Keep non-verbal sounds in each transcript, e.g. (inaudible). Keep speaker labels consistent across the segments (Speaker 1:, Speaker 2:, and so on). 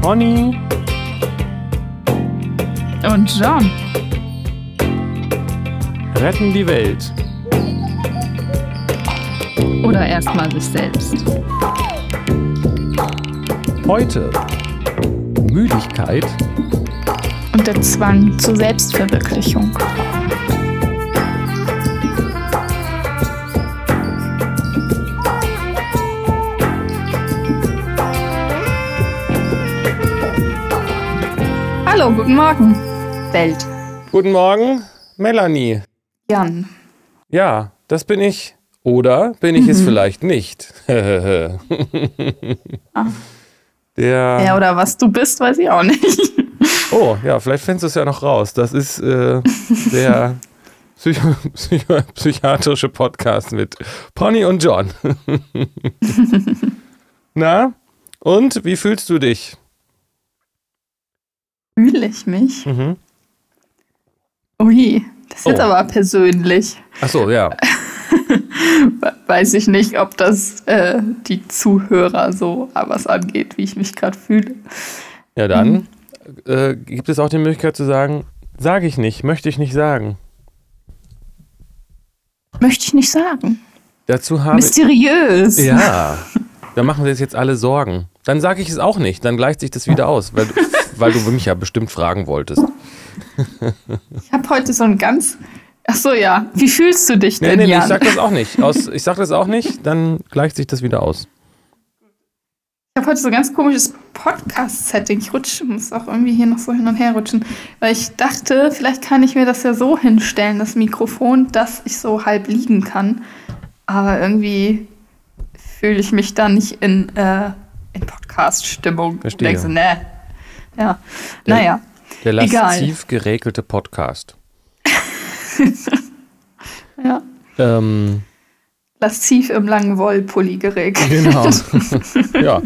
Speaker 1: Pony
Speaker 2: Und John.
Speaker 1: retten die Welt.
Speaker 2: Oder erstmal sich selbst.
Speaker 1: Heute Müdigkeit
Speaker 2: Und der Zwang zur Selbstverwirklichung. Hallo, guten Morgen, Welt.
Speaker 1: Guten Morgen, Melanie.
Speaker 2: Jan.
Speaker 1: Ja, das bin ich. Oder bin ich es vielleicht nicht? (laughs) Der.
Speaker 2: Ja, oder was du bist, weiß ich auch nicht. (laughs)
Speaker 1: Oh, ja, vielleicht findest du es ja noch raus. Das ist äh, der (laughs) Psycho Psycho psychiatrische Podcast mit Pony und John. Na? Und wie fühlst du dich?
Speaker 2: Fühle ich mich?
Speaker 1: Mhm.
Speaker 2: Ui, das ist jetzt
Speaker 1: Oh.
Speaker 2: aber persönlich.
Speaker 1: Ach so, ja.
Speaker 2: We- (laughs) Weiß ich nicht, ob das äh, die Zuhörer so was angeht, wie ich mich gerade fühle.
Speaker 1: Ja, dann äh, gibt es auch die Möglichkeit zu sagen, sage ich nicht, möchte ich nicht sagen.
Speaker 2: Möchte ich nicht sagen.
Speaker 1: Dazu habe
Speaker 2: Mysteriös.
Speaker 1: Ja, da machen uns jetzt alle Sorgen. Dann sage ich es auch nicht, dann gleicht sich das wieder (laughs) aus, weil, weil du mich ja bestimmt fragen wolltest. (laughs)
Speaker 2: Ich habe heute so ein ganz. Ach so, ja. Wie fühlst du dich
Speaker 1: Nee,
Speaker 2: denn,
Speaker 1: nee, nee,
Speaker 2: Jan?
Speaker 1: ich sag das auch nicht. Aus, ich sag das auch nicht, dann gleicht sich das wieder aus.
Speaker 2: Ich habe heute so ein ganz komisches Podcast-Setting. Ich rutsche, muss auch irgendwie hier noch so hin und her rutschen, weil ich dachte, vielleicht kann ich mir das ja so hinstellen, das Mikrofon, dass ich so halb liegen kann. Aber irgendwie fühle ich mich da nicht in, äh, in Podcast-Stimmung.
Speaker 1: Verstehe.
Speaker 2: Denke so, nee. Ja,
Speaker 1: Der-
Speaker 2: naja.
Speaker 1: Der lasziv geregelte Podcast. (laughs)
Speaker 2: Ja.
Speaker 1: Ähm,
Speaker 2: Lasziv im langen Wollpulli geregelt.
Speaker 1: genau. (laughs) ja,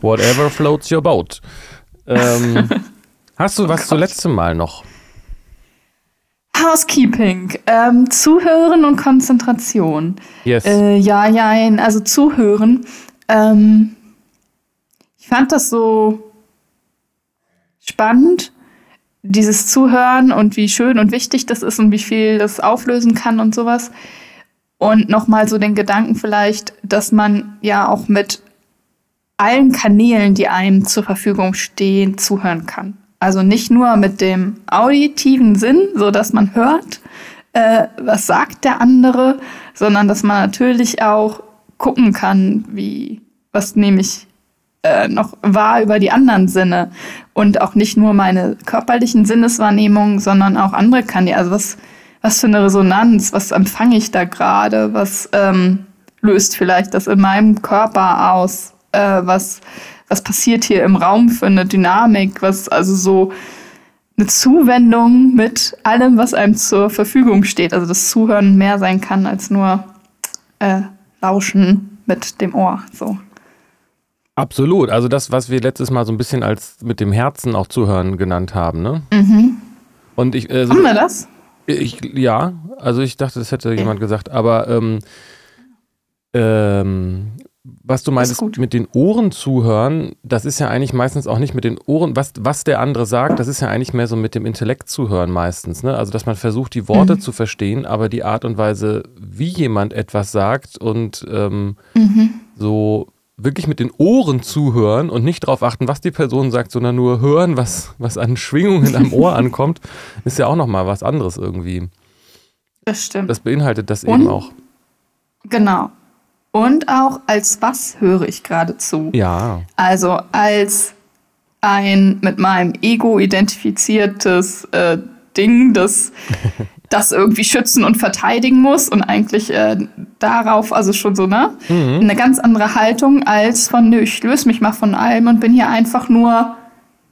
Speaker 1: whatever floats your boat. Ähm, hast du was
Speaker 2: Gott.
Speaker 1: zuletzt Mal noch?
Speaker 2: Housekeeping. Ähm, Zuhören und Konzentration.
Speaker 1: Yes.
Speaker 2: Äh, ja, ja, also zuhören. Ähm, ich fand das so spannend, dieses Zuhören und wie schön und wichtig das ist und wie viel das auflösen kann und sowas. Und nochmal so den Gedanken vielleicht, dass man ja auch mit allen Kanälen, die einem zur Verfügung stehen, zuhören kann. Also nicht nur mit dem auditiven Sinn, so dass man hört, äh, was sagt der andere, sondern dass man natürlich auch gucken kann, wie was nehme ich äh, noch wahr über die anderen Sinne und auch nicht nur meine körperlichen Sinneswahrnehmungen, sondern auch andere Kanäle. Also was was für eine Resonanz, was empfange ich da gerade, was ähm, löst vielleicht das in meinem Körper aus, äh, was was passiert hier im Raum für eine Dynamik, was also so eine Zuwendung mit allem, was einem zur Verfügung steht. Also das Zuhören mehr sein kann als nur äh, Lauschen mit dem Ohr. So.
Speaker 1: Absolut. Also das, was wir letztes Mal so ein bisschen als mit dem Herzen auch zuhören genannt haben, ne? Und ich, äh, so-
Speaker 2: Haben wir das?
Speaker 1: ich, ja, also ich dachte, das hätte jemand gesagt, aber ähm, ähm, was du meintest
Speaker 2: gut.
Speaker 1: mit den Ohren zuhören, das ist ja eigentlich meistens auch nicht mit den Ohren, was, was der andere sagt, das ist ja eigentlich mehr so mit dem Intellekt zuhören meistens, ne? Also dass man versucht, die Worte zu verstehen, aber die Art und Weise, wie jemand etwas sagt und ähm, so wirklich mit den Ohren zuhören und nicht darauf achten, was die Person sagt, sondern nur hören, was, was an Schwingungen am Ohr ankommt, (laughs) ist ja auch nochmal was anderes irgendwie.
Speaker 2: Das stimmt.
Speaker 1: Das beinhaltet das
Speaker 2: Und?
Speaker 1: eben auch.
Speaker 2: genau. Und auch als was höre ich gerade zu?
Speaker 1: Ja,
Speaker 2: Also als ein mit meinem Ego identifiziertes äh, Ding, das (laughs) das irgendwie schützen und verteidigen muss und eigentlich äh, darauf, also schon so, ne? Eine ganz andere Haltung als von, nö, ich löse mich mal von allem und bin hier einfach nur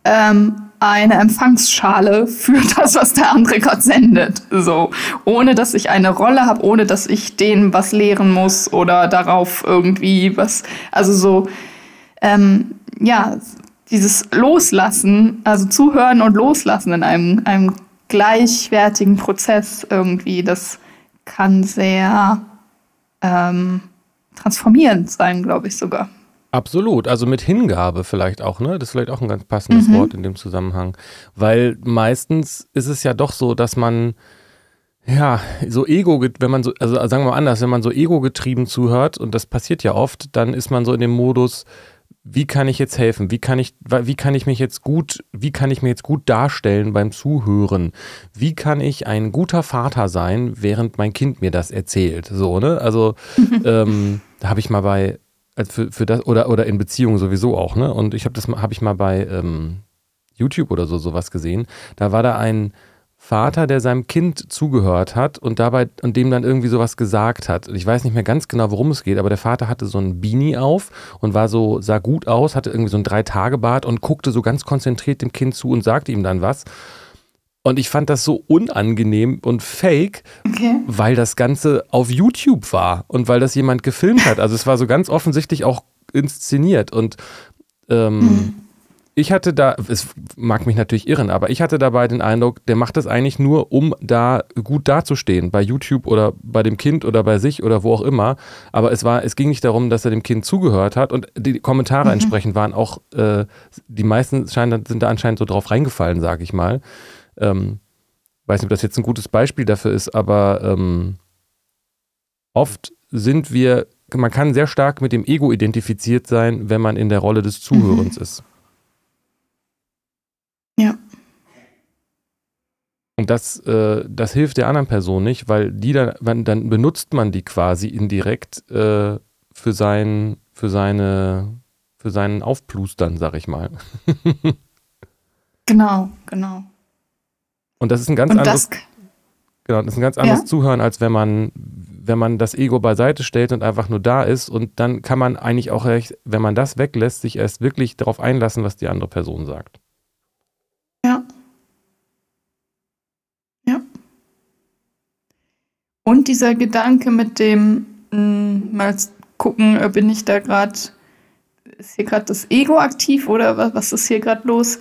Speaker 2: ähm, eine Empfangsschale für (laughs) das, was der andere gerade sendet. So. Ohne dass ich eine Rolle habe, ohne dass ich denen was lehren muss oder darauf irgendwie was, also so, ähm, ja, dieses Loslassen, also zuhören und loslassen in einem, einem gleichwertigen Prozess irgendwie, das kann sehr ähm, transformierend sein, glaube ich sogar.
Speaker 1: Absolut, also mit Hingabe vielleicht auch, ne? Das ist vielleicht auch ein ganz passendes mhm. Wort in dem Zusammenhang. Weil meistens ist es ja doch so, dass man, ja, so Ego, wenn man so, also sagen wir mal anders, wenn man so ego-getrieben zuhört, und das passiert ja oft, dann ist man so in dem Modus, wie kann ich jetzt helfen? Wie kann ich, wie kann ich mich jetzt gut, wie kann ich mir jetzt gut darstellen beim Zuhören? Wie kann ich ein guter Vater sein, während mein Kind mir das erzählt? So, ne? Also, (laughs) ähm, da habe ich mal bei also für, für das, oder, oder in Beziehungen sowieso auch, ne? Und ich habe das habe ich mal bei ähm, YouTube oder so sowas gesehen. Da war da ein Vater, der seinem Kind zugehört hat und dabei und dem dann irgendwie sowas gesagt hat. Ich weiß nicht mehr ganz genau, worum es geht, aber der Vater hatte so ein Beanie auf und war so, sah gut aus, hatte irgendwie so ein Drei-Tage-Bart und guckte so ganz konzentriert dem Kind zu und sagte ihm dann was. Und ich fand das so unangenehm und fake, okay. weil das Ganze auf YouTube war und weil das jemand gefilmt hat. Also es war so ganz offensichtlich auch inszeniert. Und ähm, mhm. Ich hatte da, es mag mich natürlich irren, aber ich hatte dabei den Eindruck, der macht das eigentlich nur, um da gut dazustehen, bei YouTube oder bei dem Kind oder bei sich oder wo auch immer. Aber es war, es ging nicht darum, dass er dem Kind zugehört hat und die Kommentare mhm. entsprechend waren auch, äh, die meisten scheinen, sind da anscheinend so drauf reingefallen, sag ich mal. Ähm, weiß nicht, ob das jetzt ein gutes Beispiel dafür ist, aber ähm, oft sind wir, man kann sehr stark mit dem Ego identifiziert sein, wenn man in der Rolle des Zuhörens mhm. ist.
Speaker 2: Ja.
Speaker 1: Und das, äh, das hilft der anderen Person nicht, weil die dann, dann benutzt man die quasi indirekt äh, für sein, für seine, für seinen Aufplustern, sag ich mal. (laughs)
Speaker 2: genau, genau.
Speaker 1: Und das ist ein ganz und anderes, genau, das ist ein ganz anderes ja? Zuhören, als wenn man, wenn man das Ego beiseite stellt und einfach nur da ist. Und dann kann man eigentlich auch, wenn man das weglässt, sich erst wirklich darauf einlassen, was die andere Person sagt.
Speaker 2: Ja. Ja. Und dieser Gedanke mit dem, mh, hm, mal gucken, bin ich da gerade, ist hier gerade das Ego aktiv oder was, was ist hier gerade los?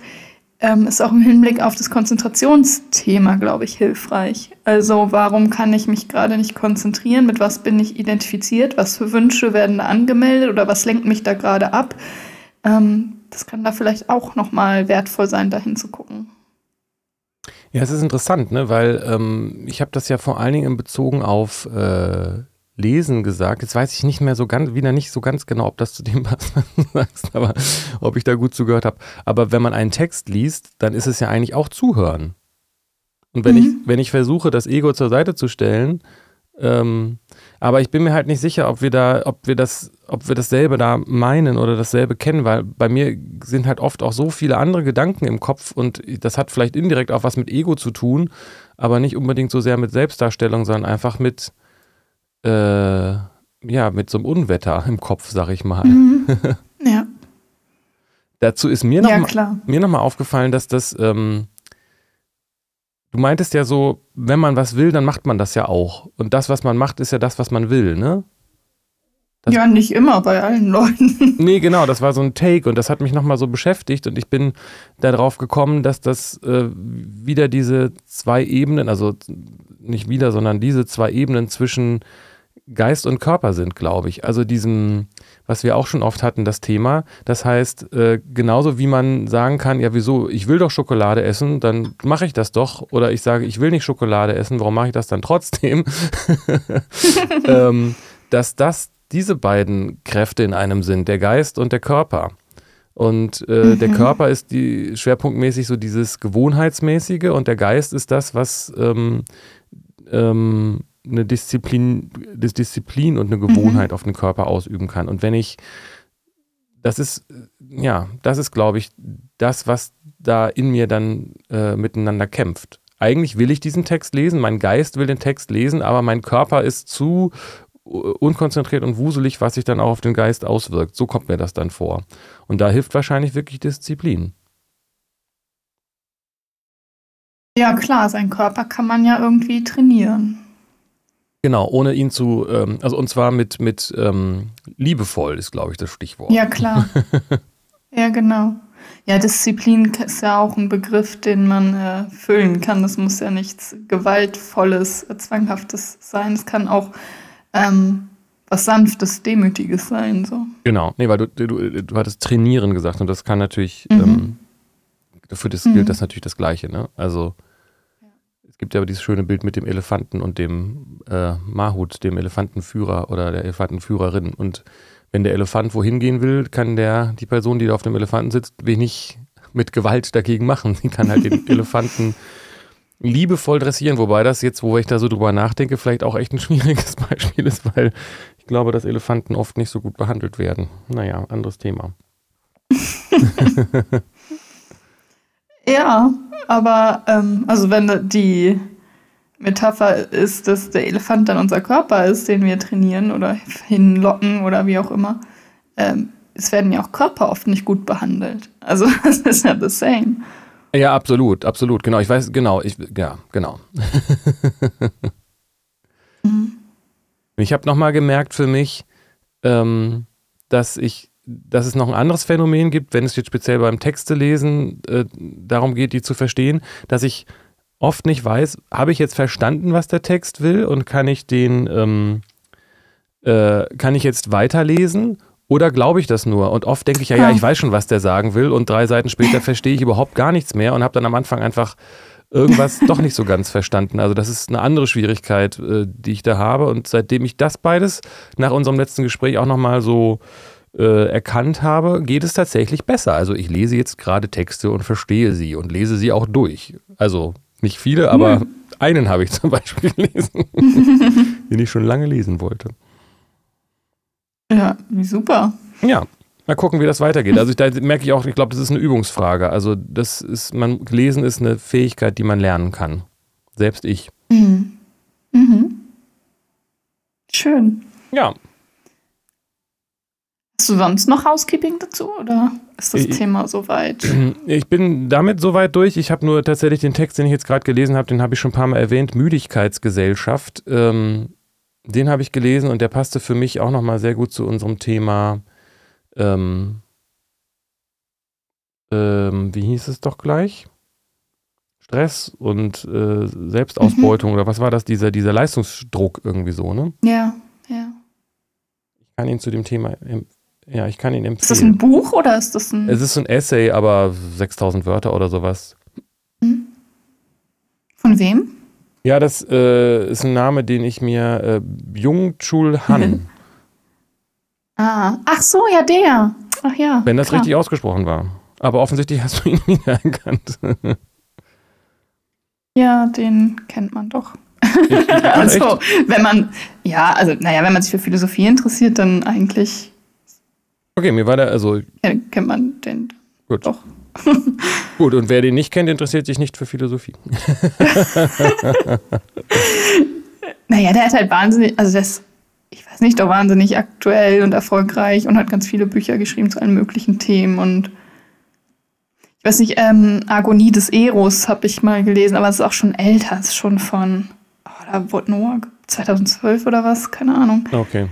Speaker 2: ähm, ist auch im Hinblick auf das Konzentrationsthema, glaube ich, hilfreich. Also warum kann ich mich gerade nicht konzentrieren? Mit was bin ich identifiziert? Was für Wünsche werden da angemeldet oder was lenkt mich da gerade ab? Ähm, das kann da vielleicht auch nochmal wertvoll sein, da hinzugucken.
Speaker 1: Ja, es ist interessant, ne? weil ähm, ich habe das ja vor allen Dingen in Bezogen auf äh, Lesen gesagt. Jetzt weiß ich nicht mehr so ganz, wieder nicht so ganz genau, ob das zu dem (laughs) passt, was du sagst, aber ob ich da gut zugehört habe. Aber wenn man einen Text liest, dann ist es ja eigentlich auch Zuhören. Und wenn mhm. ich, wenn ich versuche, das Ego zur Seite zu stellen, ähm, aber ich bin mir halt nicht sicher, ob wir da, ob wir das, ob wir dasselbe da meinen oder dasselbe kennen, weil bei mir sind halt oft auch so viele andere Gedanken im Kopf und das hat vielleicht indirekt auch was mit Ego zu tun, aber nicht unbedingt so sehr mit Selbstdarstellung, sondern einfach mit, äh, ja, mit so einem Unwetter im Kopf, sag ich mal.
Speaker 2: Mhm. (laughs) Ja.
Speaker 1: Dazu ist mir nochmal ja, noch aufgefallen, dass das, ähm, du meintest ja so, wenn man was will, dann macht man das ja auch. Und das, was man macht, ist ja das, was man will, ne?
Speaker 2: Das ja, nicht immer bei allen (laughs) Leuten.
Speaker 1: nee, genau, das war so ein Take und das hat mich nochmal so beschäftigt und ich bin darauf gekommen, dass das äh, wieder diese zwei Ebenen, also nicht wieder, sondern diese zwei Ebenen zwischen Geist und Körper sind, glaube ich. Also diesem, was wir auch schon oft hatten, das Thema. Das heißt, äh, genauso wie man sagen kann, ja, wieso, ich will doch Schokolade essen, dann mache ich das doch. Oder ich sage, ich will nicht Schokolade essen, warum mache ich das dann trotzdem? (laughs) ähm, dass das diese beiden Kräfte in einem sind, der Geist und der Körper. Und äh, mhm. der Körper ist die schwerpunktmäßig so dieses Gewohnheitsmäßige und der Geist ist das, was ähm, ähm, eine Disziplin, das Disziplin und eine Gewohnheit mhm. auf den Körper ausüben kann. Und wenn ich, das ist, ja, das ist, glaube ich, das, was da in mir dann äh, miteinander kämpft. Eigentlich will ich diesen Text lesen, mein Geist will den Text lesen, aber mein Körper ist zu unkonzentriert und wuselig, was sich dann auch auf den Geist auswirkt. So kommt mir das dann vor. Und da hilft wahrscheinlich wirklich Disziplin.
Speaker 2: Ja, klar, sein Körper kann man ja irgendwie trainieren.
Speaker 1: Genau, ohne ihn zu, ähm, also und zwar mit, mit ähm, liebevoll ist, glaube ich, das Stichwort.
Speaker 2: Ja, klar. (laughs) ja, genau. Ja, Disziplin ist ja auch ein Begriff, den man äh, füllen kann. Das muss ja nichts Gewaltvolles, Zwanghaftes sein. Es kann auch ähm, was Sanftes, Demütiges sein. So.
Speaker 1: Genau, nee, weil du, du, du hattest trainieren gesagt und das kann natürlich, mhm. ähm, für das mhm. gilt das natürlich das Gleiche, ne? Also gibt ja aber dieses schöne Bild mit dem Elefanten und dem äh, Mahut, dem Elefantenführer oder der Elefantenführerin. Und wenn der Elefant wohin gehen will, kann der, die Person, die da auf dem Elefanten sitzt, wenig mit Gewalt dagegen machen. Sie kann halt den (laughs) Elefanten liebevoll dressieren, wobei das jetzt, wo ich da so drüber nachdenke, vielleicht auch echt ein (laughs) schwieriges Beispiel ist, weil ich glaube, dass Elefanten oft nicht so gut behandelt werden. Naja, anderes Thema. (laughs)
Speaker 2: ja, aber ähm, also wenn die Metapher ist, dass der Elefant dann unser Körper ist, den wir trainieren oder hinlocken oder wie auch immer, ähm, es werden ja auch Körper oft nicht gut behandelt. Also (laughs) das ist ja the same.
Speaker 1: Ja, absolut, absolut. Genau, ich weiß, genau, ich, ja, genau. (laughs) mhm. Ich habe nochmal gemerkt für mich, ähm, dass ich, dass es noch ein anderes Phänomen gibt, wenn es jetzt speziell beim Texte lesen äh, darum geht, die zu verstehen, dass ich oft nicht weiß, habe ich jetzt verstanden, was der Text will und kann ich den, ähm, äh, kann ich jetzt weiterlesen oder glaube ich das nur? Und oft denke ich ja, ja, ich weiß schon, was der sagen will. Und drei Seiten später verstehe ich überhaupt gar nichts mehr und habe dann am Anfang einfach irgendwas (laughs) doch nicht so ganz verstanden. Also das ist eine andere Schwierigkeit, äh, die ich da habe. Und seitdem ich das beides nach unserem letzten Gespräch auch nochmal so äh, erkannt habe, geht es tatsächlich besser. Also ich lese jetzt gerade Texte und verstehe sie und lese sie auch durch. Also nicht viele, aber hm. einen habe ich (laughs) zum Beispiel gelesen, (laughs) den ich schon lange lesen wollte.
Speaker 2: Ja, super.
Speaker 1: Ja, mal gucken, wie das weitergeht. Also ich, da merke ich auch, ich glaube, das ist eine Übungsfrage. Also das ist, man lesen ist eine Fähigkeit, die man lernen kann. Selbst ich. Mhm. Mhm.
Speaker 2: Schön.
Speaker 1: Ja.
Speaker 2: Hast du sonst noch Housekeeping dazu oder ist das ich, Thema soweit? (clears throat)
Speaker 1: Ich bin damit soweit durch. Ich habe nur tatsächlich den Text, den ich jetzt gerade gelesen habe, den habe ich schon ein paar Mal erwähnt, Müdigkeitsgesellschaft. Ähm, den habe ich gelesen und der passte für mich auch nochmal sehr gut zu unserem Thema. Ähm, ähm, wie hieß es doch gleich? Stress und äh, Selbstausbeutung mhm. oder was war das? Dieser, dieser Leistungsdruck irgendwie so, ne?
Speaker 2: Ja, ja.
Speaker 1: Ich kann ihn zu dem Thema, ja, ich kann ihn empfehlen.
Speaker 2: Ist das ein Buch oder ist das ein.
Speaker 1: Es ist ein Essay, aber 6000 Wörter oder sowas.
Speaker 2: Mhm. Von wem?
Speaker 1: Ja, das äh, ist ein Name, den ich mir äh, Jung Chul Han. Mhm. (laughs)
Speaker 2: Ah, ach so, ja, der. Ach ja.
Speaker 1: Wenn das klar. richtig ausgesprochen war. Aber offensichtlich hast du ihn (laughs) wieder erkannt.
Speaker 2: ja, den kennt man doch. (laughs) also, wenn man, ja, also, naja, wenn man sich für Philosophie interessiert, dann eigentlich.
Speaker 1: Okay, mir war der, also.
Speaker 2: Ja, kennt man den
Speaker 1: Gut.
Speaker 2: doch. (laughs) (laughs)
Speaker 1: Gut, und wer den nicht kennt, interessiert sich nicht für Philosophie. (laughs)
Speaker 2: naja, der ist halt wahnsinnig, also das, ich weiß nicht, doch wahnsinnig aktuell und erfolgreich und hat ganz viele Bücher geschrieben zu allen möglichen Themen und ich weiß nicht, ähm, Agonie des Eros habe ich mal gelesen, aber es ist auch schon älter, es ist schon von, oh, da wurde Noah 2012 oder was, keine Ahnung.
Speaker 1: Okay.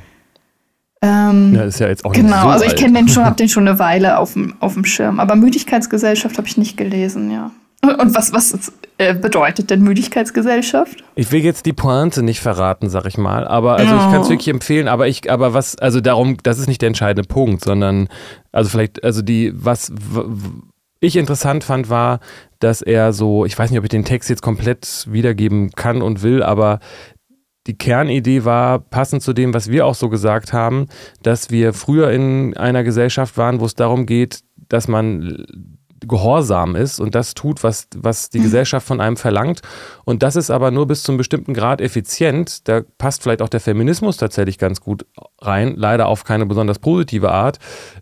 Speaker 2: Ähm,
Speaker 1: ja, ist ja jetzt auch
Speaker 2: genau,
Speaker 1: nicht so
Speaker 2: also ich kenne den schon, habe (laughs) den schon eine Weile auf dem, auf dem Schirm. Aber Müdigkeitsgesellschaft habe ich nicht gelesen, ja. Und was, was äh, bedeutet denn Müdigkeitsgesellschaft?
Speaker 1: Ich will jetzt die Pointe nicht verraten, sag ich mal, aber also oh. ich kann es wirklich empfehlen, aber ich, aber was, also darum, das ist nicht der entscheidende Punkt, sondern, also vielleicht, also die, was ich interessant fand, war, dass er so, ich weiß nicht, ob ich den Text jetzt komplett wiedergeben kann und will, aber die Kernidee war, passend zu dem, was wir auch so gesagt haben, dass wir früher in einer Gesellschaft waren, wo es darum geht, dass man gehorsam ist und das tut, was, was die mhm. Gesellschaft von einem verlangt. Und das ist aber nur bis zu einem bestimmten Grad effizient. Da passt vielleicht auch der Feminismus tatsächlich ganz gut rein, leider auf keine besonders positive Art.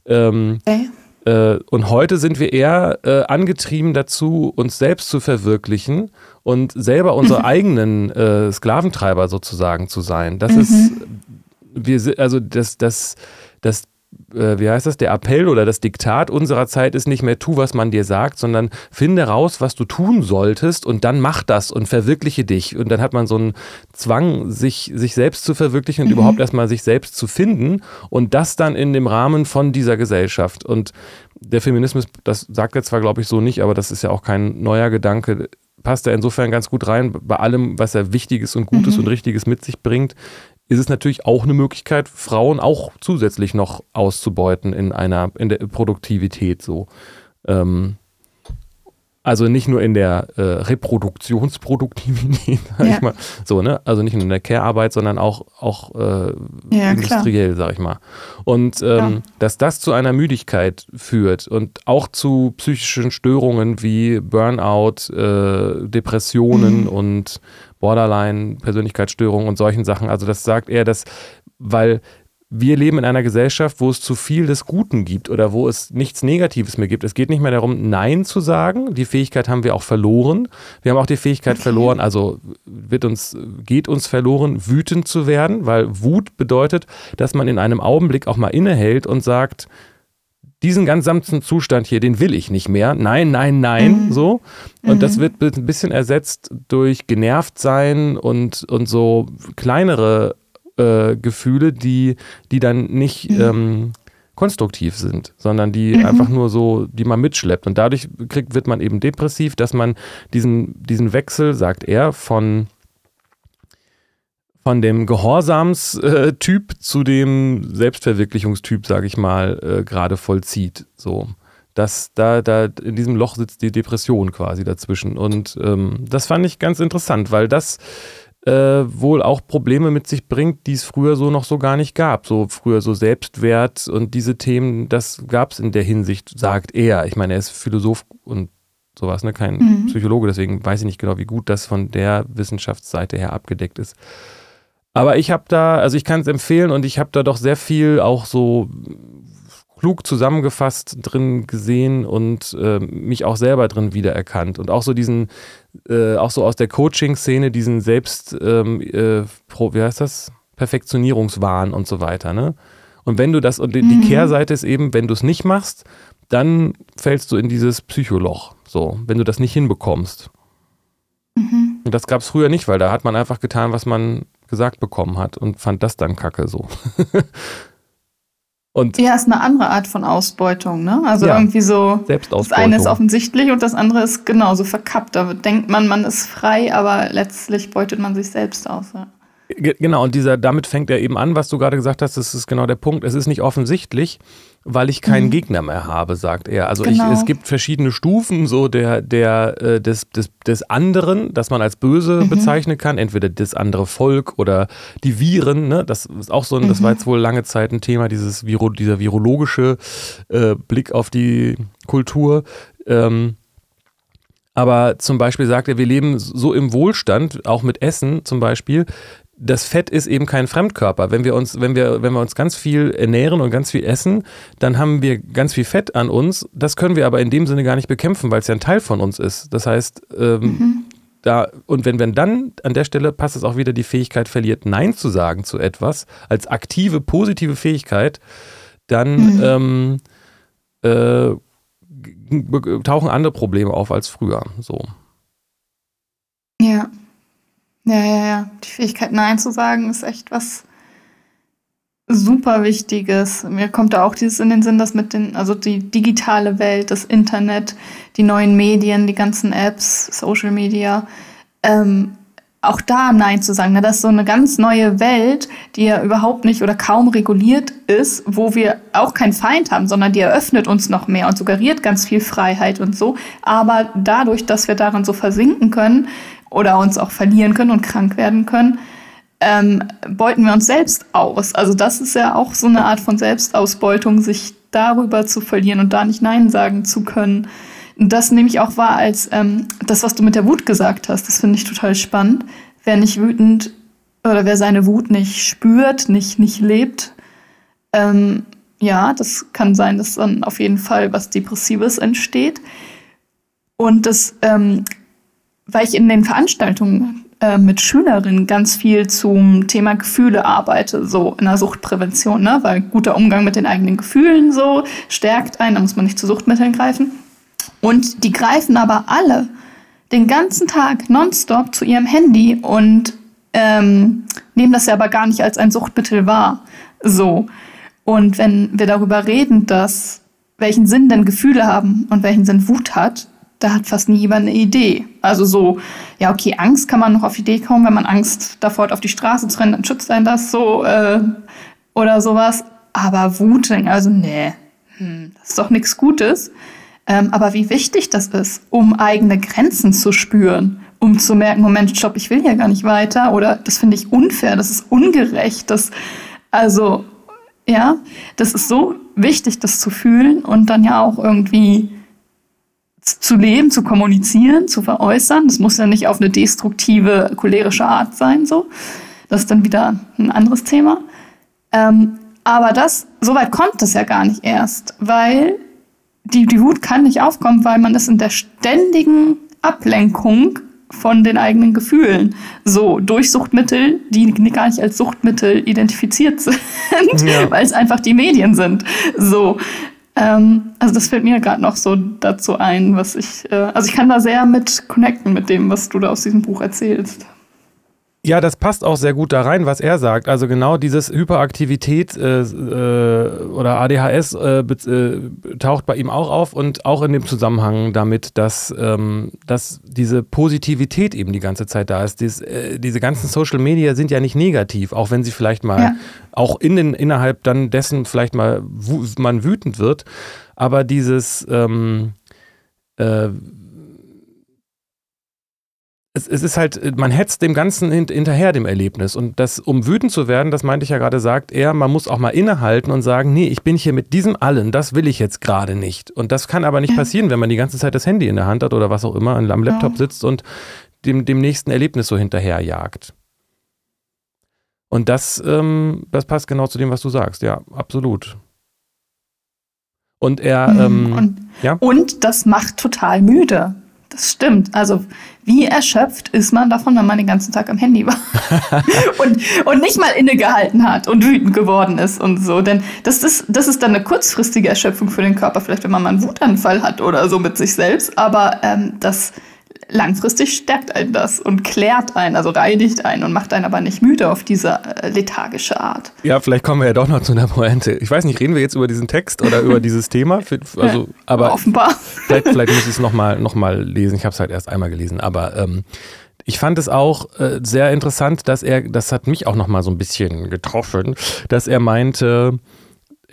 Speaker 1: Ähm, okay. Äh, und heute sind wir eher äh, angetrieben dazu, uns selbst zu verwirklichen und selber unsere mhm. eigenen äh, Sklaventreiber sozusagen zu sein. Das mhm. ist, wir, also das, das, das äh, wie heißt das, der Appell oder das Diktat unserer Zeit ist nicht mehr tu, was man dir sagt, sondern finde raus, was du tun solltest und dann mach das und verwirkliche dich. Und dann hat man so einen Zwang, sich, sich selbst zu verwirklichen und mhm. überhaupt erstmal sich selbst zu finden und das dann in dem Rahmen von dieser Gesellschaft. Und der Feminismus, das sagt er zwar, glaube ich, so nicht, aber das ist ja auch kein neuer Gedanke, passt er insofern ganz gut rein bei allem, was er Wichtiges und Gutes mhm. und Richtiges mit sich bringt, ist es natürlich auch eine Möglichkeit, Frauen auch zusätzlich noch auszubeuten in einer, in der Produktivität so. Ähm, also nicht nur in der äh, Reproduktionsproduktivität, (laughs) sag ja. ich mal. So, ne? Also nicht nur in der Care-Arbeit, sondern auch, auch äh, ja, industriell, klar. sag ich mal. Und ähm, ja. dass das zu einer Müdigkeit führt und auch zu psychischen Störungen wie Burnout, äh, Depressionen mhm. und Borderline-Persönlichkeitsstörungen und solchen Sachen. Also das sagt er, dass, weil wir leben in einer Gesellschaft, wo es zu viel des Guten gibt oder wo es nichts Negatives mehr gibt. Es geht nicht mehr darum, Nein zu sagen. Die Fähigkeit haben wir auch verloren. Wir haben auch die Fähigkeit verloren, also wird uns, geht uns verloren, wütend zu werden, weil Wut bedeutet, dass man in einem Augenblick auch mal innehält und sagt, diesen ganz sanften Zustand hier, den will ich nicht mehr. Nein, nein, nein, mhm. so. Und mhm. das wird ein bisschen ersetzt durch genervt sein und, und so kleinere äh, Gefühle, die, die dann nicht mhm. ähm, konstruktiv sind, sondern die mhm. einfach nur so, die man mitschleppt. Und dadurch kriegt, wird man eben depressiv, dass man diesen, diesen Wechsel, sagt er, von von dem Gehorsamstyp zu dem Selbstverwirklichungstyp, sage ich mal, äh, gerade vollzieht. So, dass da, da in diesem Loch sitzt die Depression quasi dazwischen. Und ähm, das fand ich ganz interessant, weil das äh, wohl auch Probleme mit sich bringt, die es früher so noch so gar nicht gab. So früher so Selbstwert und diese Themen, das gab es in der Hinsicht, sagt er. Ich meine, er ist Philosoph und sowas, ne? kein mhm. Psychologe, deswegen weiß ich nicht genau, wie gut das von der Wissenschaftsseite her abgedeckt ist. Aber ich habe da, also ich kann es empfehlen und ich habe da doch sehr viel auch so klug zusammengefasst drin gesehen und äh, mich auch selber drin wiedererkannt. Und auch so diesen, äh, auch so aus der Coaching-Szene, diesen Selbst, ähm, äh, wie heißt das? Perfektionierungswahn und so weiter. Ne? Und wenn du das, und die, mhm. die Kehrseite ist eben, wenn du es nicht machst, dann fällst du in dieses Psycholoch. So, wenn du das nicht hinbekommst. Mhm. Und das gab es früher nicht, weil da hat man einfach getan, was man gesagt bekommen hat und fand das dann kacke so. (laughs)
Speaker 2: Und ja, ist eine andere Art von Ausbeutung, ne? Also ja, irgendwie so, das eine ist offensichtlich und das andere ist genauso verkappt. Da denkt man, man ist frei, aber letztlich beutet man sich selbst aus. Ja.
Speaker 1: Genau, und dieser, damit fängt er eben an, was du gerade gesagt hast, das ist genau der Punkt. Es ist nicht offensichtlich, weil ich keinen mhm. Gegner mehr habe, sagt er. Also genau. ich, es gibt verschiedene Stufen so der, der, äh, des, des, des anderen, das man als böse mhm. bezeichnen kann, entweder das andere Volk oder die Viren, ne? Das ist auch so ein, mhm. das war mhm. jetzt wohl lange Zeit ein Thema, dieses Viro, dieser virologische äh, Blick auf die Kultur. Ähm, aber zum Beispiel sagt er, wir leben so im Wohlstand, auch mit Essen zum Beispiel, das Fett ist eben kein Fremdkörper. Wenn wir uns, wenn wir, wenn wir uns ganz viel ernähren und ganz viel essen, dann haben wir ganz viel Fett an uns. Das können wir aber in dem Sinne gar nicht bekämpfen, weil es ja ein Teil von uns ist. Das heißt, ähm, mhm. da, und wenn wir dann an der Stelle passt es auch wieder die Fähigkeit verliert, Nein zu sagen zu etwas, als aktive, positive Fähigkeit, dann mhm. ähm, äh, tauchen andere Probleme auf als früher. So.
Speaker 2: Ja. Ja, ja, ja. Die Fähigkeit, Nein zu sagen, ist echt was super Wichtiges. Mir kommt da auch dieses in den Sinn, dass mit den, also die digitale Welt, das Internet, die neuen Medien, die ganzen Apps, Social Media, ähm, auch da Nein zu sagen. Ne? Das ist so eine ganz neue Welt, die ja überhaupt nicht oder kaum reguliert ist, wo wir auch keinen Feind haben, sondern die eröffnet uns noch mehr und suggeriert ganz viel Freiheit und so. Aber dadurch, dass wir darin so versinken können, oder uns auch verlieren können und krank werden können, ähm, beuten wir uns selbst aus. Also das ist ja auch so eine Art von Selbstausbeutung, sich darüber zu verlieren und da nicht Nein sagen zu können. Das nehme ich auch wahr als ähm, das, was du mit der Wut gesagt hast. Das finde ich total spannend. Wer nicht wütend oder wer seine Wut nicht spürt, nicht, nicht lebt, ähm, ja, das kann sein, dass dann auf jeden Fall was Depressives entsteht. Und das ähm, weil ich in den Veranstaltungen äh, mit Schülerinnen ganz viel zum Thema Gefühle arbeite, so in der Suchtprävention, ne? weil guter Umgang mit den eigenen Gefühlen so stärkt einen, da muss man nicht zu Suchtmitteln greifen. Und die greifen aber alle den ganzen Tag nonstop zu ihrem Handy und ähm, nehmen das ja aber gar nicht als ein Suchtmittel wahr. So. Und wenn wir darüber reden, dass welchen Sinn denn Gefühle haben und welchen Sinn Wut hat, da hat fast nie jemand eine Idee. Also so, ja, okay, Angst kann man noch auf Idee kommen, wenn man Angst davor hat, auf die Straße zu rennen, dann schützt einen das so äh, oder sowas. Aber Wut, also nee, hm, das ist doch nichts Gutes. Ähm, aber wie wichtig das ist, um eigene Grenzen zu spüren, um zu merken, Moment, stopp, ich will ja gar nicht weiter oder das finde ich unfair, das ist ungerecht, das, also, ja, das ist so wichtig, das zu fühlen und dann ja auch irgendwie zu leben, zu kommunizieren, zu veräußern. Das muss ja nicht auf eine destruktive, cholerische Art sein, so. Das ist dann wieder ein anderes Thema. Ähm, aber das, soweit kommt das ja gar nicht erst, weil die, die Wut kann nicht aufkommen, weil man ist in der ständigen Ablenkung von den eigenen Gefühlen. So, durch Suchtmittel, die gar nicht als Suchtmittel identifiziert (laughs) sind, ja. weil es einfach die Medien sind. So. Ähm, also das fällt mir gerade noch so dazu ein, was ich, äh, also ich kann da sehr mit connecten mit dem, was du da aus diesem Buch erzählst.
Speaker 1: Ja, das passt auch sehr gut da rein, was er sagt. Also genau dieses Hyperaktivität äh, äh, oder ADHS äh, äh, taucht bei ihm auch auf und auch in dem Zusammenhang damit, dass, ähm, dass diese Positivität eben die ganze Zeit da ist. Dies, äh, diese ganzen Social Media sind ja nicht negativ, auch wenn sie vielleicht mal ja. auch in den, innerhalb dann dessen vielleicht mal man wütend wird. Aber dieses ähm, äh, es, es, ist halt, man hetzt dem Ganzen hinterher, dem Erlebnis. Und das, um wütend zu werden, das meinte ich ja gerade, sagt er, man muss auch mal innehalten und sagen, nee, ich bin hier mit diesem allen, das will ich jetzt gerade nicht. Und das kann aber nicht passieren, wenn man die ganze Zeit das Handy in der Hand hat oder was auch immer, am Laptop sitzt und dem, dem nächsten Erlebnis so hinterherjagt. Und das, ähm, das passt genau zu dem, was du sagst, ja, absolut. Und er, mhm. ähm,
Speaker 2: und, ja? und das macht total müde. Das stimmt. Also wie erschöpft ist man davon, wenn man den ganzen Tag am Handy war (laughs) und, und nicht mal innegehalten hat und wütend geworden ist und so. Denn das ist, das ist dann eine kurzfristige Erschöpfung für den Körper, vielleicht wenn man mal einen Wutanfall hat oder so mit sich selbst. Aber ähm, das langfristig stärkt einen das und klärt einen, also reinigt einen und macht einen aber nicht müde auf diese äh, lethargische Art.
Speaker 1: Ja, vielleicht kommen wir ja doch noch zu einer Pointe. Ich weiß nicht, reden wir jetzt über diesen Text oder über dieses Thema? (laughs) Also, ja, aber
Speaker 2: offenbar.
Speaker 1: Vielleicht, vielleicht muss ich es nochmal noch mal lesen. Ich habe es halt erst einmal gelesen, aber ähm, ich fand es auch äh, sehr interessant, dass er, das hat mich auch nochmal so ein bisschen getroffen, dass er meinte,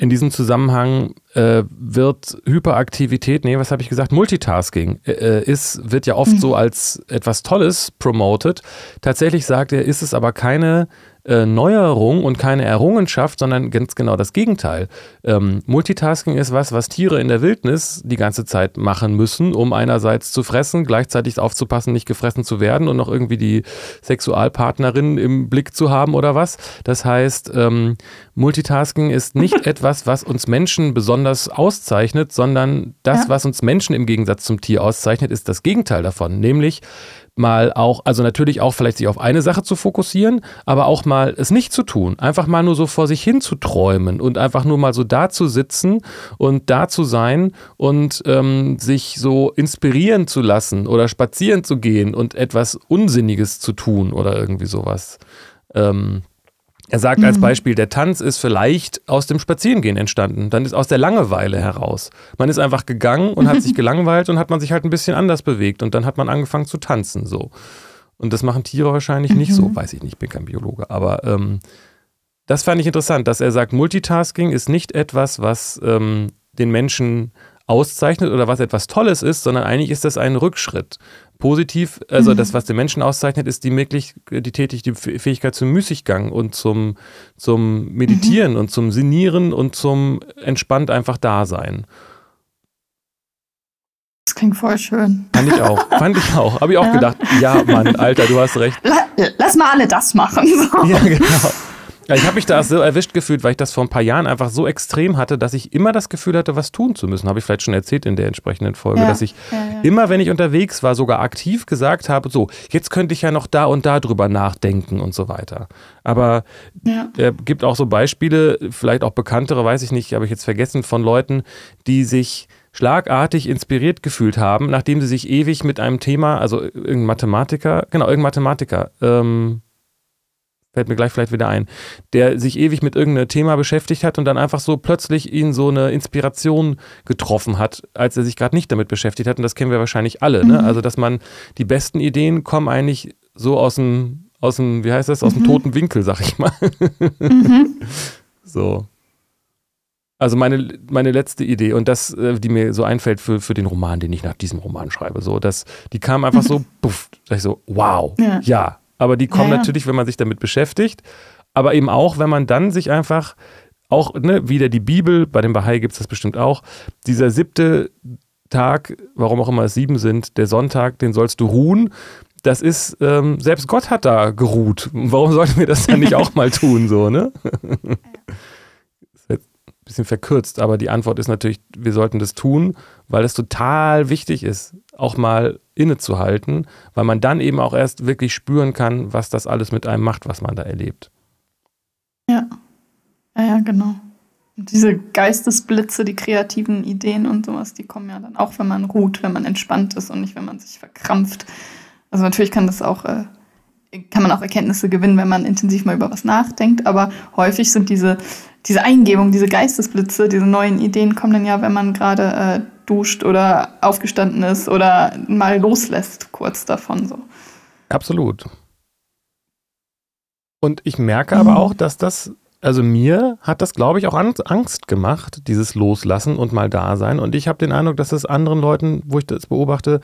Speaker 1: in diesem Zusammenhang äh, wird Hyperaktivität, nee, was habe ich gesagt, Multitasking äh, äh, ist, wird ja oft mhm. so als etwas Tolles promoted. Tatsächlich sagt er, ist es aber keine äh, Neuerung und keine Errungenschaft, sondern ganz genau das Gegenteil. Ähm, Multitasking ist was, was Tiere in der Wildnis die ganze Zeit machen müssen, um einerseits zu fressen, gleichzeitig aufzupassen, nicht gefressen zu werden und noch irgendwie die Sexualpartnerin im Blick zu haben oder was. Das heißt, ähm, Multitasking ist nicht (laughs) etwas, was uns Menschen besonders auszeichnet, sondern das, ja. was uns Menschen im Gegensatz zum Tier auszeichnet, ist das Gegenteil davon, nämlich mal auch, also natürlich auch vielleicht sich auf eine Sache zu fokussieren, aber auch mal es nicht zu tun. Einfach mal nur so vor sich hin zu träumen und einfach nur mal so da zu sitzen und da zu sein und ähm, sich so inspirieren zu lassen oder spazieren zu gehen und etwas Unsinniges zu tun oder irgendwie sowas. Ähm, er sagt mhm. als Beispiel, der Tanz ist vielleicht aus dem Spazierengehen entstanden. Dann ist aus der Langeweile heraus. Man ist einfach gegangen und hat sich (laughs) gelangweilt und hat man sich halt ein bisschen anders bewegt und dann hat man angefangen zu tanzen so. Und das machen Tiere wahrscheinlich mhm. nicht so, mhm. weiß ich nicht, ich bin kein Biologe, aber ähm, das fand ich interessant, dass er sagt, Multitasking ist nicht etwas, was ähm, den Menschen auszeichnet oder was etwas Tolles ist, sondern eigentlich ist das ein Rückschritt positiv, also mhm. das, was den Menschen auszeichnet, ist die möglich, die tätig, die Fähigkeit zum Müßiggang und zum, zum Meditieren mhm. und zum Sinieren und zum entspannt einfach Dasein.
Speaker 2: Das klingt voll schön.
Speaker 1: Fand ich auch. Fand ich auch. Habe ich auch ja. gedacht, ja, Mann, Alter, du hast recht.
Speaker 2: Lass mal alle das machen. So.
Speaker 1: Ja, genau. Ja, ich habe mich da so erwischt gefühlt, weil ich das vor ein paar Jahren einfach so extrem hatte, dass ich immer das Gefühl hatte, was tun zu müssen. Habe ich vielleicht schon erzählt in der entsprechenden Folge, ja, dass ich ja, ja. immer, wenn ich unterwegs war, sogar aktiv gesagt habe, so, jetzt könnte ich ja noch da und da drüber nachdenken und so weiter. Aber er gibt auch so Beispiele, vielleicht auch bekanntere, weiß ich nicht, habe ich jetzt vergessen, von Leuten, die sich schlagartig inspiriert gefühlt haben, nachdem sie sich ewig mit einem Thema, also irgendein Mathematiker, genau, irgendein Mathematiker, ähm, fällt mir gleich vielleicht wieder ein, der sich ewig mit irgendeinem Thema beschäftigt hat und dann einfach so plötzlich ihn so eine Inspiration getroffen hat, als er sich gerade nicht damit beschäftigt hat. Und das kennen wir wahrscheinlich alle. Ne? Mhm. Also, dass man die besten Ideen kommen eigentlich so aus dem, aus dem, wie heißt das, aus mhm. dem toten Winkel, sag ich mal. Mhm. (laughs) So. Also meine, meine letzte Idee und das, äh, die mir so einfällt für, für den Roman, den ich nach diesem Roman schreibe, so, dass die kam einfach so, puff, sag ich so, wow, ja, ja. Aber die kommen ja, ja. natürlich, wenn man sich damit beschäftigt, aber eben auch, wenn man dann sich einfach auch, ne, wieder die Bibel, bei dem Bahai gibt es das bestimmt auch, dieser siebte Tag, warum auch immer es sieben sind, der Sonntag, den sollst du ruhen. Das ist, ähm, selbst Gott hat da geruht. Warum sollten wir das dann nicht auch mal tun, so, ne? (laughs) bisschen verkürzt, aber die Antwort ist natürlich, wir sollten das tun, weil es total wichtig ist, auch mal innezuhalten, weil man dann eben auch erst wirklich spüren kann, was das alles mit einem macht, was man da erlebt.
Speaker 2: Ja, ja, genau. Diese Geistesblitze, die kreativen Ideen und sowas, die kommen ja dann auch, wenn man ruht, wenn man entspannt ist und nicht, wenn man sich verkrampft. Also natürlich kann das auch äh, kann man auch Erkenntnisse gewinnen, wenn man intensiv mal über was nachdenkt. Aber häufig sind diese, diese Eingebungen, diese Geistesblitze, diese neuen Ideen kommen dann ja, wenn man gerade äh, duscht oder aufgestanden ist oder mal loslässt, kurz davon so.
Speaker 1: Absolut. Und ich merke aber mhm. auch, dass das, also mir hat das, glaube ich, auch Angst gemacht, dieses Loslassen und mal da sein. Und ich habe den Eindruck, dass es anderen Leuten, wo ich das beobachte,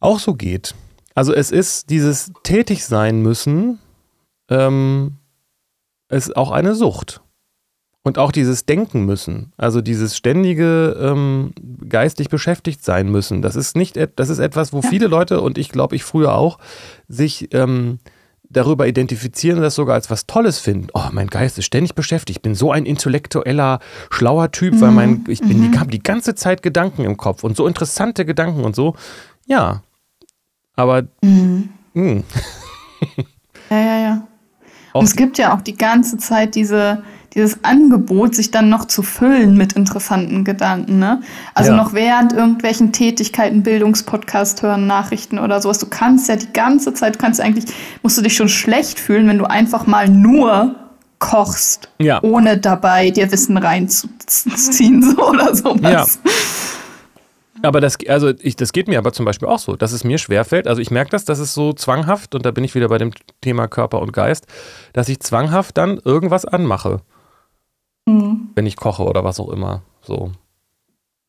Speaker 1: auch so geht. Also es ist dieses Tätigsein müssen, ähm, ist auch eine Sucht. Und auch dieses Denken müssen, also dieses ständige ähm, geistig beschäftigt sein müssen, das ist nicht, das ist etwas, wo viele Leute und ich glaube ich früher auch sich ähm, darüber identifizieren und das sogar als was Tolles finden. Oh, mein Geist ist ständig beschäftigt. Ich bin so ein intellektueller, schlauer Typ, mhm. weil mein, ich bin, mhm. die haben die ganze Zeit Gedanken im Kopf und so interessante Gedanken und so. Ja, aber. Mhm.
Speaker 2: Hm. ja, ja, ja. Und es gibt ja auch die ganze Zeit diese, dieses Angebot, sich dann noch zu füllen mit interessanten Gedanken. Ne? Also ja. noch während irgendwelchen Tätigkeiten, Bildungspodcast hören, Nachrichten oder sowas. Du kannst ja die ganze Zeit, du kannst eigentlich, musst du dich schon schlecht fühlen, wenn du einfach mal nur kochst, ja. ohne dabei dir Wissen reinzuziehen (laughs) so oder sowas. Ja.
Speaker 1: Aber das, also ich, das geht mir aber zum Beispiel auch so, dass es mir schwerfällt. Also ich merke das, dass es so zwanghaft, und da bin ich wieder bei dem Thema Körper und Geist, dass ich zwanghaft dann irgendwas anmache. Mhm. Wenn ich koche oder was auch immer. So.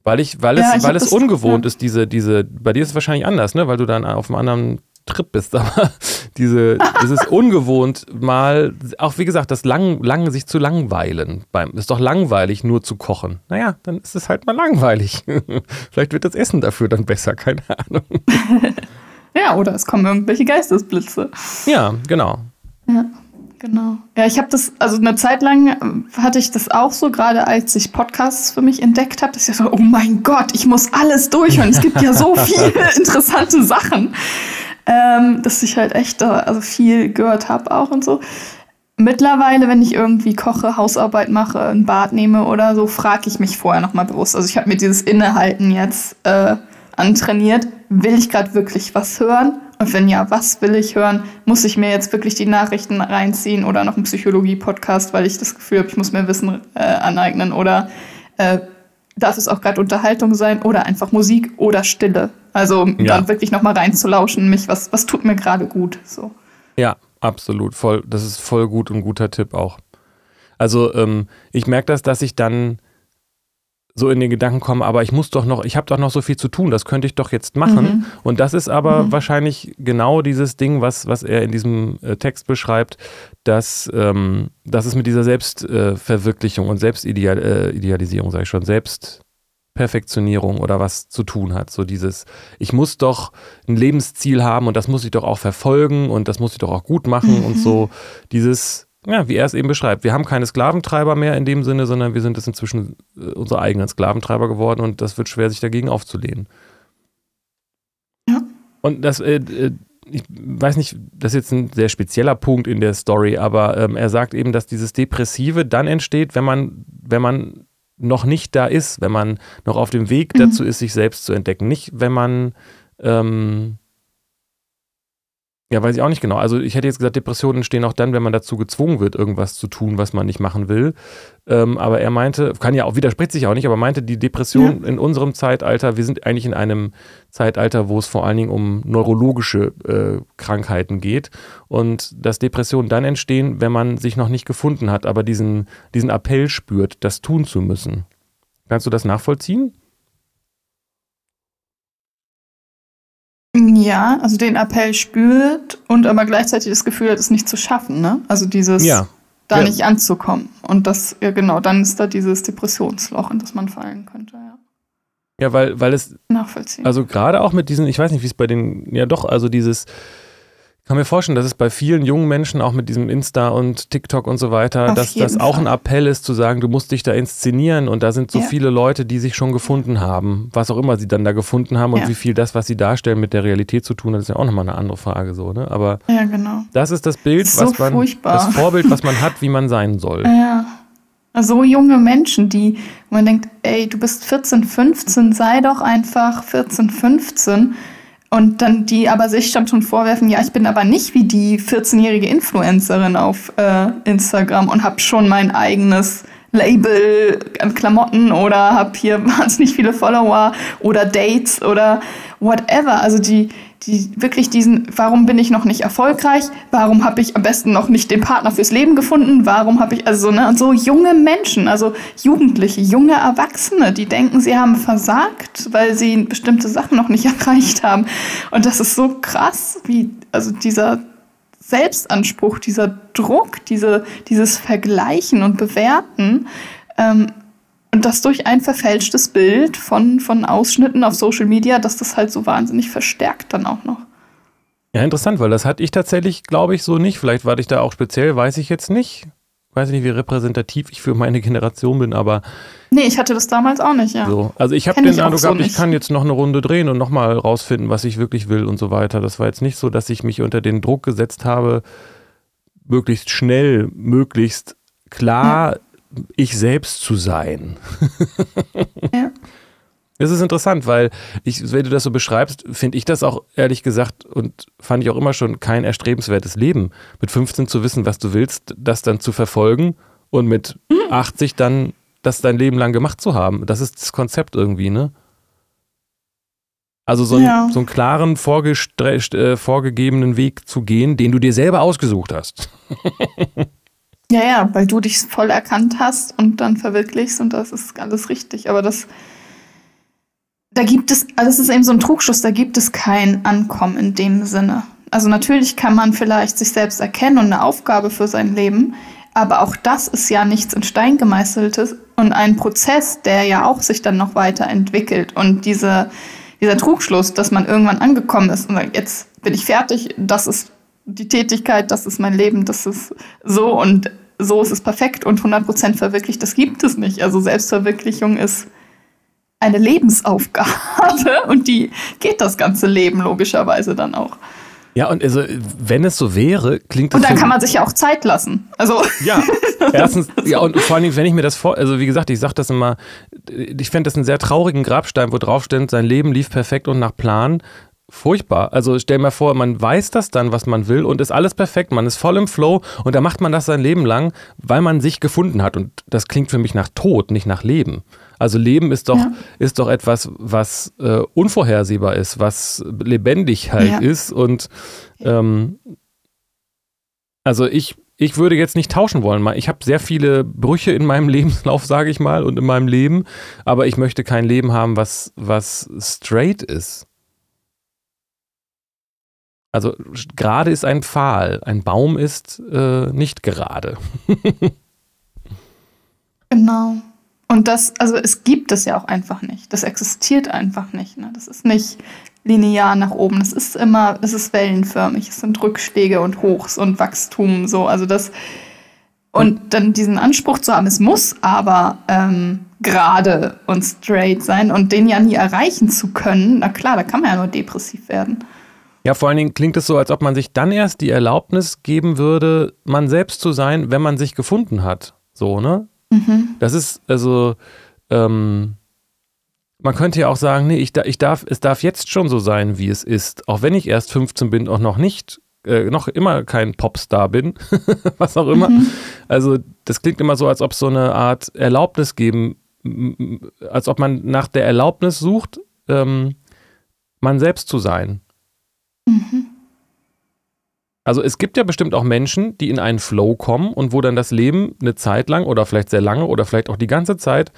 Speaker 1: Weil ich, weil ja, es, ich weil es ungewohnt ja. ist, diese, diese, bei dir ist es wahrscheinlich anders, ne? Weil du dann auf einem anderen Trip bist, (laughs) aber diese, es ist ungewohnt, mal, auch wie gesagt, das lang, lang, sich zu langweilen. Beim, ist doch langweilig, nur zu kochen. Naja, dann ist es halt mal langweilig. (laughs) Vielleicht wird das Essen dafür dann besser, (laughs) keine Ahnung.
Speaker 2: ja, oder es kommen irgendwelche Geistesblitze.
Speaker 1: Ja, genau.
Speaker 2: Ja. Genau. Ja, ich habe das, also eine Zeit lang hatte ich das auch so, gerade als ich Podcasts für mich entdeckt habe, dass ich so, oh mein Gott, ich muss alles durchhören. Es gibt ja so (laughs) viele interessante Sachen ähm, dass ich halt echt also viel gehört habe auch und so. Mittlerweile, wenn ich irgendwie koche, Hausarbeit mache, ein Bad nehme oder so, frage ich mich vorher nochmal bewusst. Also ich habe mir dieses Innehalten jetzt äh, antrainiert. Will ich gerade wirklich was hören? Und wenn ja, was will ich hören? Muss ich mir jetzt wirklich die Nachrichten reinziehen oder noch einen Psychologie-Podcast, weil ich das Gefühl habe, ich muss mir Wissen äh, aneignen? Oder äh, darf es auch gerade Unterhaltung sein oder einfach Musik oder Stille? Also ja. dann wirklich nochmal reinzulauschen, mich, was, was tut mir gerade gut. So.
Speaker 1: Ja, absolut. Voll, das ist voll gut und guter Tipp auch. Also ähm, ich merke das, dass ich dann so in den Gedanken komme, aber ich muss doch noch, ich habe doch noch so viel zu tun, das könnte ich doch jetzt machen. Mhm. Und das ist aber mhm. wahrscheinlich genau dieses Ding, was, was er in diesem äh, Text beschreibt, dass, ähm, dass es mit dieser Selbstverwirklichung äh, und Selbstidealisierung, äh, sage ich schon, Selbst Perfektionierung oder was zu tun hat. So dieses, ich muss doch ein Lebensziel haben und das muss ich doch auch verfolgen und das muss ich doch auch gut machen mhm. und so dieses, ja, wie er es eben beschreibt. Wir haben keine Sklaventreiber mehr in dem Sinne, sondern wir sind es inzwischen äh, unsere eigenen Sklaventreiber geworden und das wird schwer, sich dagegen aufzulehnen. Ja. Und das, äh, äh, ich weiß nicht, das ist jetzt ein sehr spezieller Punkt in der Story, aber ähm, er sagt eben, dass dieses Depressive dann entsteht, wenn man, wenn man noch nicht da ist, wenn man noch auf dem Weg dazu mhm. ist, sich selbst zu entdecken. Nicht, wenn man, ähm, Ja, weiß ich auch nicht genau. Also ich hätte jetzt gesagt, Depressionen entstehen auch dann, wenn man dazu gezwungen wird, irgendwas zu tun, was man nicht machen will. Ähm, aber er meinte, kann ja auch, widerspricht sich auch nicht, aber meinte, die Depression ja. in unserem Zeitalter, wir sind eigentlich in einem Zeitalter, wo es vor allen Dingen um neurologische äh, Krankheiten geht. Und dass Depressionen dann entstehen, wenn man sich noch nicht gefunden hat, aber diesen, diesen Appell spürt, das tun zu müssen. Kannst du das nachvollziehen?
Speaker 2: Ja, also den Appell spürt und aber gleichzeitig das Gefühl hat, es nicht zu schaffen, ne? Also dieses ja. da ja. nicht anzukommen. Und das, ja genau, dann ist da dieses Depressionsloch, in das man fallen könnte, ja.
Speaker 1: Ja, weil, weil es.
Speaker 2: Nachvollziehen.
Speaker 1: Also gerade auch mit diesen, ich weiß nicht, wie es bei den, ja doch, also dieses ich kann mir vorstellen, dass es bei vielen jungen Menschen auch mit diesem Insta und TikTok und so weiter, Auf dass das auch ein Appell ist zu sagen, du musst dich da inszenieren und da sind so ja. viele Leute, die sich schon gefunden haben, was auch immer sie dann da gefunden haben und ja. wie viel das, was sie darstellen, mit der Realität zu tun hat, ist ja auch nochmal eine andere Frage so, ne? Aber
Speaker 2: ja, genau.
Speaker 1: das ist das Bild, ist was man, furchtbar. das Vorbild, was man hat, wie man sein soll.
Speaker 2: Ja. So junge Menschen, die, man denkt, ey, du bist 14, 15, sei doch einfach 14, 15 und dann die aber sich dann schon vorwerfen, ja, ich bin aber nicht wie die 14-jährige Influencerin auf äh, Instagram und habe schon mein eigenes Label an Klamotten oder habe hier (laughs) wahnsinnig viele Follower oder Dates oder whatever. Also die, die wirklich diesen, warum bin ich noch nicht erfolgreich? Warum habe ich am besten noch nicht den Partner fürs Leben gefunden? Warum habe ich, also, ne, und so junge Menschen, also Jugendliche, junge Erwachsene, die denken, sie haben versagt, weil sie bestimmte Sachen noch nicht (laughs) erreicht haben. Und das ist so krass, wie, also dieser Selbstanspruch, dieser Druck, diese, dieses Vergleichen und Bewerten, ähm, und das durch ein verfälschtes Bild von, von Ausschnitten auf Social Media, dass das halt so wahnsinnig verstärkt dann auch noch.
Speaker 1: Ja, interessant, weil das hatte ich tatsächlich, glaube ich, so nicht. Vielleicht war ich da auch speziell, weiß ich jetzt nicht. Weiß nicht, wie repräsentativ ich für meine Generation bin, aber.
Speaker 2: Nee, ich hatte das damals auch nicht, ja.
Speaker 1: So. Also ich habe den Eindruck so gehabt, ich kann jetzt noch eine Runde drehen und nochmal rausfinden, was ich wirklich will und so weiter. Das war jetzt nicht so, dass ich mich unter den Druck gesetzt habe, möglichst schnell, möglichst klar ja ich selbst zu sein. ja. (laughs) Das ist interessant, weil ich, wenn du das so beschreibst, finde ich das auch ehrlich gesagt und fand ich auch immer schon kein erstrebenswertes Leben. Mit 15 zu wissen, was du willst, das dann zu verfolgen und mit mhm. 80 dann das dein Leben lang gemacht zu haben. Das ist das Konzept irgendwie, ne? Also so, ein, ja. so einen klaren, äh, vorgegebenen Weg zu gehen, den du dir selber ausgesucht hast.
Speaker 2: Ja, ja, weil du dich voll erkannt hast und dann verwirklichst und das ist alles richtig. Aber das, da gibt es, also das ist eben so ein Trugschluss, da gibt es kein Ankommen in dem Sinne. Also natürlich kann man vielleicht sich selbst erkennen und eine Aufgabe für sein Leben, aber auch das ist ja nichts in Stein gemeißeltes und ein Prozess, der ja auch sich dann noch weiterentwickelt. Und diese, dieser Trugschluss, dass man irgendwann angekommen ist und sagt, jetzt bin ich fertig, das ist die Tätigkeit, das ist mein Leben, das ist so und so ist es perfekt und 100% verwirklicht, das gibt es nicht. Also Selbstverwirklichung ist eine Lebensaufgabe (laughs) und die geht das ganze Leben logischerweise dann auch.
Speaker 1: Ja, und also, wenn es so wäre, klingt das.
Speaker 2: Und dann kann man sich ja auch Zeit lassen. Also. (laughs)
Speaker 1: Ja, erstens, (laughs) ja, und vor allem, wenn ich mir das vor, also wie gesagt, ich sage das immer, ich fände das einen sehr traurigen Grabstein, wo drauf steht, sein Leben lief perfekt und nach Plan furchtbar. Also stell mir vor, man weiß das dann, was man will und ist alles perfekt, man ist voll im Flow und da macht man das sein Leben lang, weil man sich gefunden hat. Und das klingt für mich nach Tod, nicht nach Leben. Also Leben ist doch, ja. ist doch etwas, was äh, unvorhersehbar ist, was lebendig halt ja. ist. Und ähm, also ich, ich würde jetzt nicht tauschen wollen. Ich habe sehr viele Brüche in meinem (laughs) Lebenslauf, sage ich mal, und in meinem Leben, aber ich möchte kein Leben haben, was, was straight ist. Also gerade ist ein Pfahl, ein Baum ist äh, nicht gerade. (laughs)
Speaker 2: genau. Und das, also es gibt es ja auch einfach nicht. Das existiert einfach nicht. Ne? Das ist nicht linear nach oben. Es ist immer, es ist wellenförmig. Es sind Rückschläge und Hochs und Wachstum so. Also das und dann diesen Anspruch zu haben, es muss aber ähm, gerade und straight sein und den ja nie erreichen zu können, na klar, da kann man ja nur depressiv werden.
Speaker 1: Ja, vor allen Dingen klingt es so, als ob man sich dann erst die Erlaubnis geben würde, man selbst zu sein, wenn man sich gefunden hat. So, ne? Mhm. Das ist, also, ähm, man könnte ja auch sagen, nee, ich, ich darf, es darf jetzt schon so sein, wie es ist, auch wenn ich erst 15 bin und noch nicht äh, noch immer kein Popstar bin, (laughs) was auch immer. Mhm. Also das klingt immer so, als ob so eine Art Erlaubnis geben, als ob man nach der Erlaubnis sucht, ähm, man selbst zu sein. Mhm. Also es gibt ja bestimmt auch Menschen, die in einen Flow kommen und wo dann das Leben eine Zeit lang oder vielleicht sehr lange oder vielleicht auch die ganze Zeit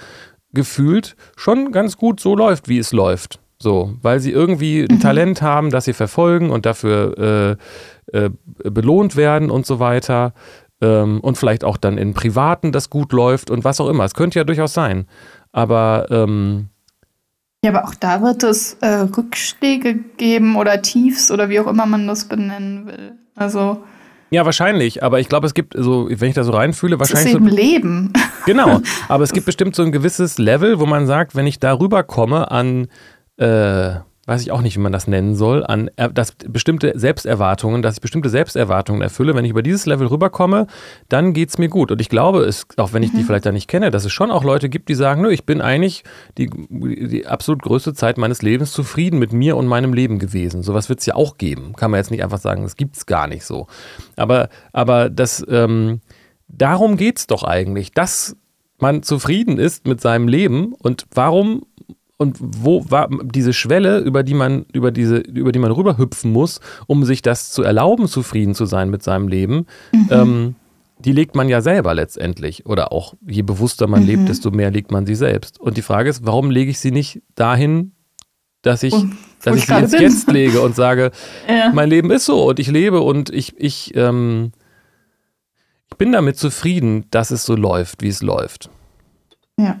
Speaker 1: gefühlt schon ganz gut so läuft, wie es läuft. So, weil sie irgendwie ein mhm. Talent haben, das sie verfolgen und dafür äh, äh, belohnt werden und so weiter. Ähm, und vielleicht auch dann in Privaten das gut läuft und was auch immer. Es könnte ja durchaus sein. Aber ähm,
Speaker 2: ja, aber auch da wird es äh, Rückschläge geben oder Tiefs oder wie auch immer man das benennen will. Also.
Speaker 1: Ja, wahrscheinlich, aber ich glaube, es gibt so, wenn ich da so reinfühle, wahrscheinlich.
Speaker 2: Das ist eben so, Leben.
Speaker 1: Genau, (laughs) aber es gibt bestimmt so ein gewisses Level, wo man sagt, wenn ich darüber komme an äh, weiß ich auch nicht, wie man das nennen soll, an dass bestimmte Selbsterwartungen, dass ich bestimmte Selbsterwartungen erfülle. Wenn ich über dieses Level rüberkomme, dann geht es mir gut. Und ich glaube, es, auch wenn ich mhm. die vielleicht da nicht kenne, dass es schon auch Leute gibt, die sagen, nö, ich bin eigentlich die, die absolut größte Zeit meines Lebens zufrieden mit mir und meinem Leben gewesen. Sowas wird es ja auch geben. Kann man jetzt nicht einfach sagen, das gibt es gar nicht so. Aber, aber das, ähm, darum geht es doch eigentlich, dass man zufrieden ist mit seinem Leben und warum und wo war diese Schwelle, über die man, über diese, über die man rüberhüpfen muss, um sich das zu erlauben, zufrieden zu sein mit seinem Leben, mhm. ähm, die legt man ja selber letztendlich. Oder auch je bewusster man mhm. lebt, desto mehr legt man sie selbst. Und die Frage ist, warum lege ich sie nicht dahin, dass ich, und, dass ich sie jetzt, jetzt lege und sage, (laughs) ja. mein Leben ist so und ich lebe und ich, ich, ähm, ich bin damit zufrieden, dass es so läuft, wie es läuft.
Speaker 2: Ja.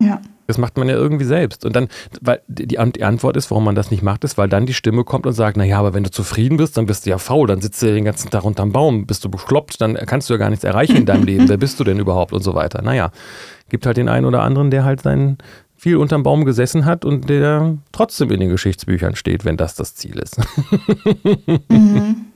Speaker 2: Ja.
Speaker 1: Das macht man ja irgendwie selbst. Und dann, weil die, Antwort ist, warum man das nicht macht, ist, weil dann die Stimme kommt und sagt, naja, aber wenn du zufrieden bist, dann bist du ja faul, dann sitzt du den ganzen Tag unterm Baum, bist du bekloppt, dann kannst du ja gar nichts erreichen in deinem Leben. (laughs) Wer bist du denn überhaupt und so weiter. Naja, gibt halt den einen oder anderen, der halt sein viel unterm Baum gesessen hat und der trotzdem in den Geschichtsbüchern steht, wenn das das Ziel ist. (laughs)
Speaker 2: Mhm.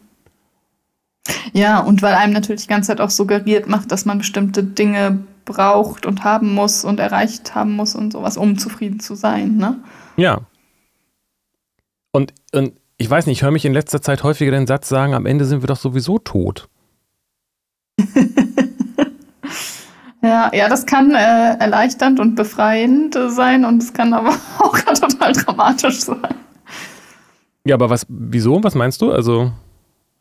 Speaker 2: Ja, und weil einem natürlich die ganze Zeit auch suggeriert macht, dass man bestimmte Dinge braucht und haben muss und erreicht haben muss und sowas, um zufrieden zu sein, ne?
Speaker 1: Ja. Und, und ich weiß nicht, ich höre mich in letzter Zeit häufiger den Satz sagen, am Ende sind wir doch sowieso tot. (laughs)
Speaker 2: ja, ja, das kann äh, erleichternd und befreiend sein und es kann aber (laughs) auch total dramatisch sein.
Speaker 1: Ja, aber was, wieso? Was meinst du? Also.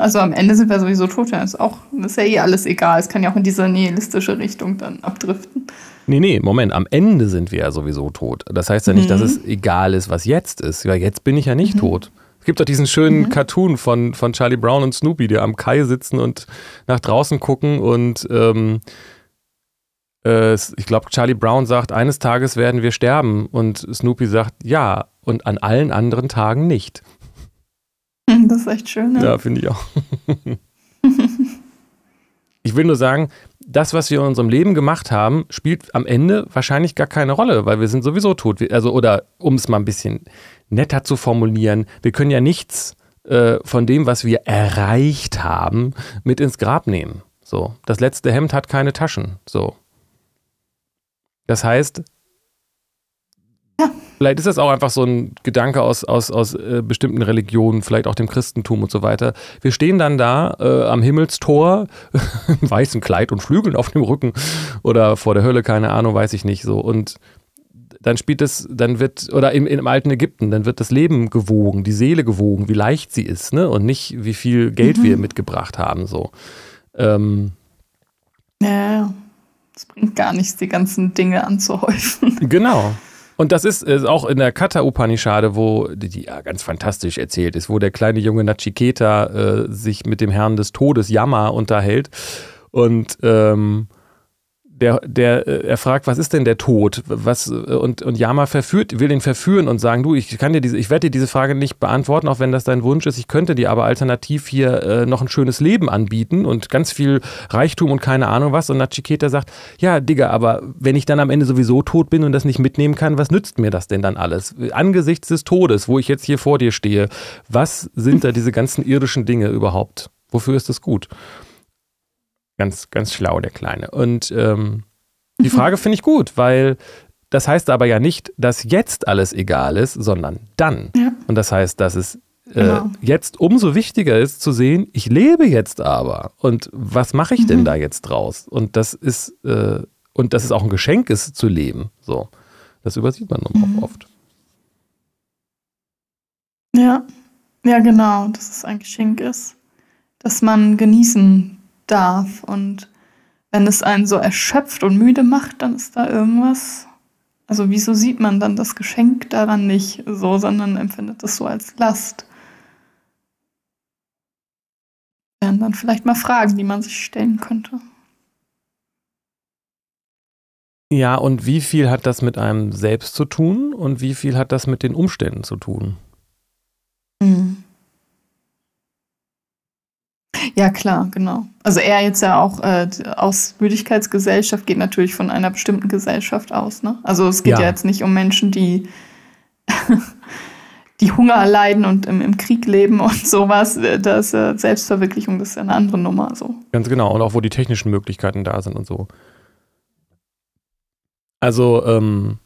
Speaker 2: Also am Ende sind wir sowieso tot. Ja, ist, auch, ist ja eh alles egal. Es kann ja auch in diese nihilistische Richtung dann abdriften.
Speaker 1: Nee, nee, Moment. Am Ende sind wir ja sowieso tot. Das heißt ja nicht, mhm. dass es egal ist, was jetzt ist. Weil jetzt bin ich ja nicht mhm. tot. Es gibt doch diesen schönen mhm. Cartoon von, von Charlie Brown und Snoopy, die am Kai sitzen und nach draußen gucken und ähm, äh, ich glaube, Charlie Brown sagt, eines Tages werden wir sterben und Snoopy sagt, ja, und an allen anderen Tagen nicht.
Speaker 2: Das ist echt schön. Ne?
Speaker 1: Ja, finde ich auch. (laughs) ich will nur sagen, das, was wir in unserem Leben gemacht haben, spielt am Ende wahrscheinlich gar keine Rolle, weil wir sind sowieso tot. Also, oder um es mal ein bisschen netter zu formulieren, wir können ja nichts äh, von dem, was wir erreicht haben, mit ins Grab nehmen. So, das letzte Hemd hat keine Taschen. So. Das heißt, ja. Vielleicht ist das auch einfach so ein Gedanke aus, aus, aus äh, bestimmten Religionen, vielleicht auch dem Christentum und so weiter. Wir stehen dann da äh, am Himmelstor, (laughs) im weißen Kleid und Flügeln auf dem Rücken oder vor der Hölle, keine Ahnung, weiß ich nicht so. Und dann spielt es, dann wird, oder im, im alten Ägypten, dann wird das Leben gewogen, die Seele gewogen, wie leicht sie ist, ne? Und nicht, wie viel Geld mhm. wir mitgebracht haben. So. Ähm,
Speaker 2: ja, es bringt gar nichts, die ganzen Dinge anzuhäufen.
Speaker 1: Genau. Und das ist, ist auch in der Kata Upanishade, wo die, die ja ganz fantastisch erzählt ist, wo der kleine junge Nachiketa äh, sich mit dem Herrn des Todes Yama unterhält. Und ähm, der, der, äh, er fragt, was ist denn der Tod? Was, äh, und, und Yama verführt, will ihn verführen und sagen, du, ich kann dir diese, ich werde dir diese Frage nicht beantworten, auch wenn das dein Wunsch ist. Ich könnte dir aber alternativ hier äh, noch ein schönes Leben anbieten und ganz viel Reichtum und keine Ahnung was. Und Nachiketa sagt, ja, Digga, aber wenn ich dann am Ende sowieso tot bin und das nicht mitnehmen kann, was nützt mir das denn dann alles? Angesichts des Todes, wo ich jetzt hier vor dir stehe, was sind da diese ganzen irdischen Dinge überhaupt? Wofür ist das gut? Ganz, ganz schlau, der Kleine. Und ähm, die Frage finde ich gut, weil das heißt aber ja nicht, dass jetzt alles egal ist, sondern dann. Ja. Und das heißt, dass es äh, genau. jetzt umso wichtiger ist zu sehen, ich lebe jetzt aber. Und was mache ich mhm. denn da jetzt draus? Und das ist, äh, und dass es auch ein Geschenk ist zu leben. So. Das übersieht man mhm. auch oft.
Speaker 2: Ja, ja, genau, dass es ein Geschenk ist, dass man genießen darf. Und wenn es einen so erschöpft und müde macht, dann ist da irgendwas. Also, wieso sieht man dann das Geschenk daran nicht so, sondern empfindet es so als Last? Wären dann vielleicht mal Fragen, die man sich stellen könnte.
Speaker 1: Ja, und wie viel hat das mit einem selbst zu tun und wie viel hat das mit den Umständen zu tun? Mhm.
Speaker 2: Ja, klar, genau. Also er jetzt ja auch äh, aus Müdigkeitsgesellschaft geht natürlich von einer bestimmten Gesellschaft aus. Ne? Also es geht ja. ja jetzt nicht um Menschen, die, (laughs) die Hunger leiden und im, im Krieg leben und (laughs) sowas. Das äh, Selbstverwirklichung, das ist ja eine andere Nummer. So.
Speaker 1: Ganz genau. Und auch wo die technischen Möglichkeiten da sind und so. Also, ähm,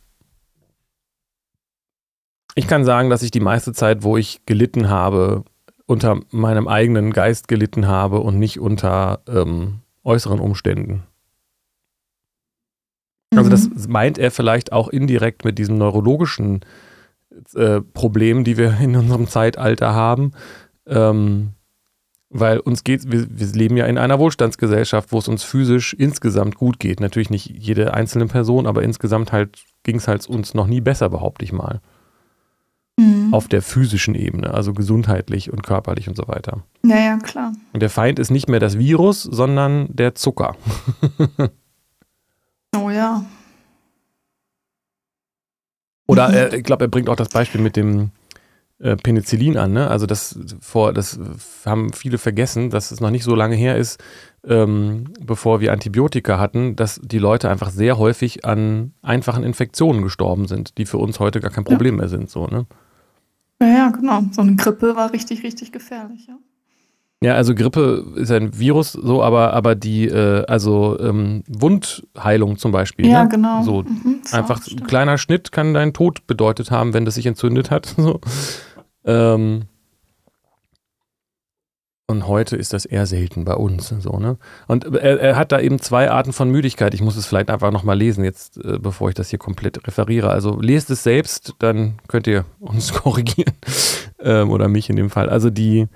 Speaker 1: ich kann sagen, dass ich die meiste Zeit, wo ich gelitten habe, unter meinem eigenen Geist gelitten habe und nicht unter ähm, äußeren Umständen. Also das mhm. meint er vielleicht auch indirekt mit diesem neurologischen äh, Problem, die wir in unserem Zeitalter haben. Ähm, weil uns geht, wir, wir, leben ja in einer Wohlstandsgesellschaft, wo es uns physisch insgesamt gut geht. Natürlich nicht jede einzelne Person, aber insgesamt halt ging es halt uns noch nie besser, behaupte ich mal. Mhm. Auf der physischen Ebene, also gesundheitlich und körperlich und so weiter.
Speaker 2: Ja, ja, klar.
Speaker 1: Und der Feind ist nicht mehr das Virus, sondern der Zucker. (laughs)
Speaker 2: oh ja.
Speaker 1: Oder er, ich glaube, er bringt auch das Beispiel mit dem, äh, Penicillin an. Ne? Also das vor, das haben viele vergessen, dass es noch nicht so lange her ist, ähm, bevor wir Antibiotika hatten, dass die Leute einfach sehr häufig an einfachen Infektionen gestorben sind, die für uns heute gar kein Problem ja. mehr sind. So, ne?
Speaker 2: Ja, ja, genau. So eine Grippe war richtig, richtig gefährlich, ja.
Speaker 1: Ja, also Grippe ist ein Virus, so, aber, aber die, äh, also ähm, Wundheilung zum Beispiel.
Speaker 2: Ja,
Speaker 1: ne?
Speaker 2: genau.
Speaker 1: So mhm, einfach ein kleiner Schnitt kann deinen Tod bedeutet haben, wenn das sich entzündet hat. (laughs) So. Ähm, und heute ist das eher selten bei uns. So, ne? Und er, er, hat da eben zwei Arten von Müdigkeit. Ich muss es vielleicht einfach nochmal lesen, jetzt, äh, bevor ich das hier komplett referiere. Also lest es selbst, dann könnt ihr uns (laughs) korrigieren. Ähm, oder mich in dem Fall. Also die,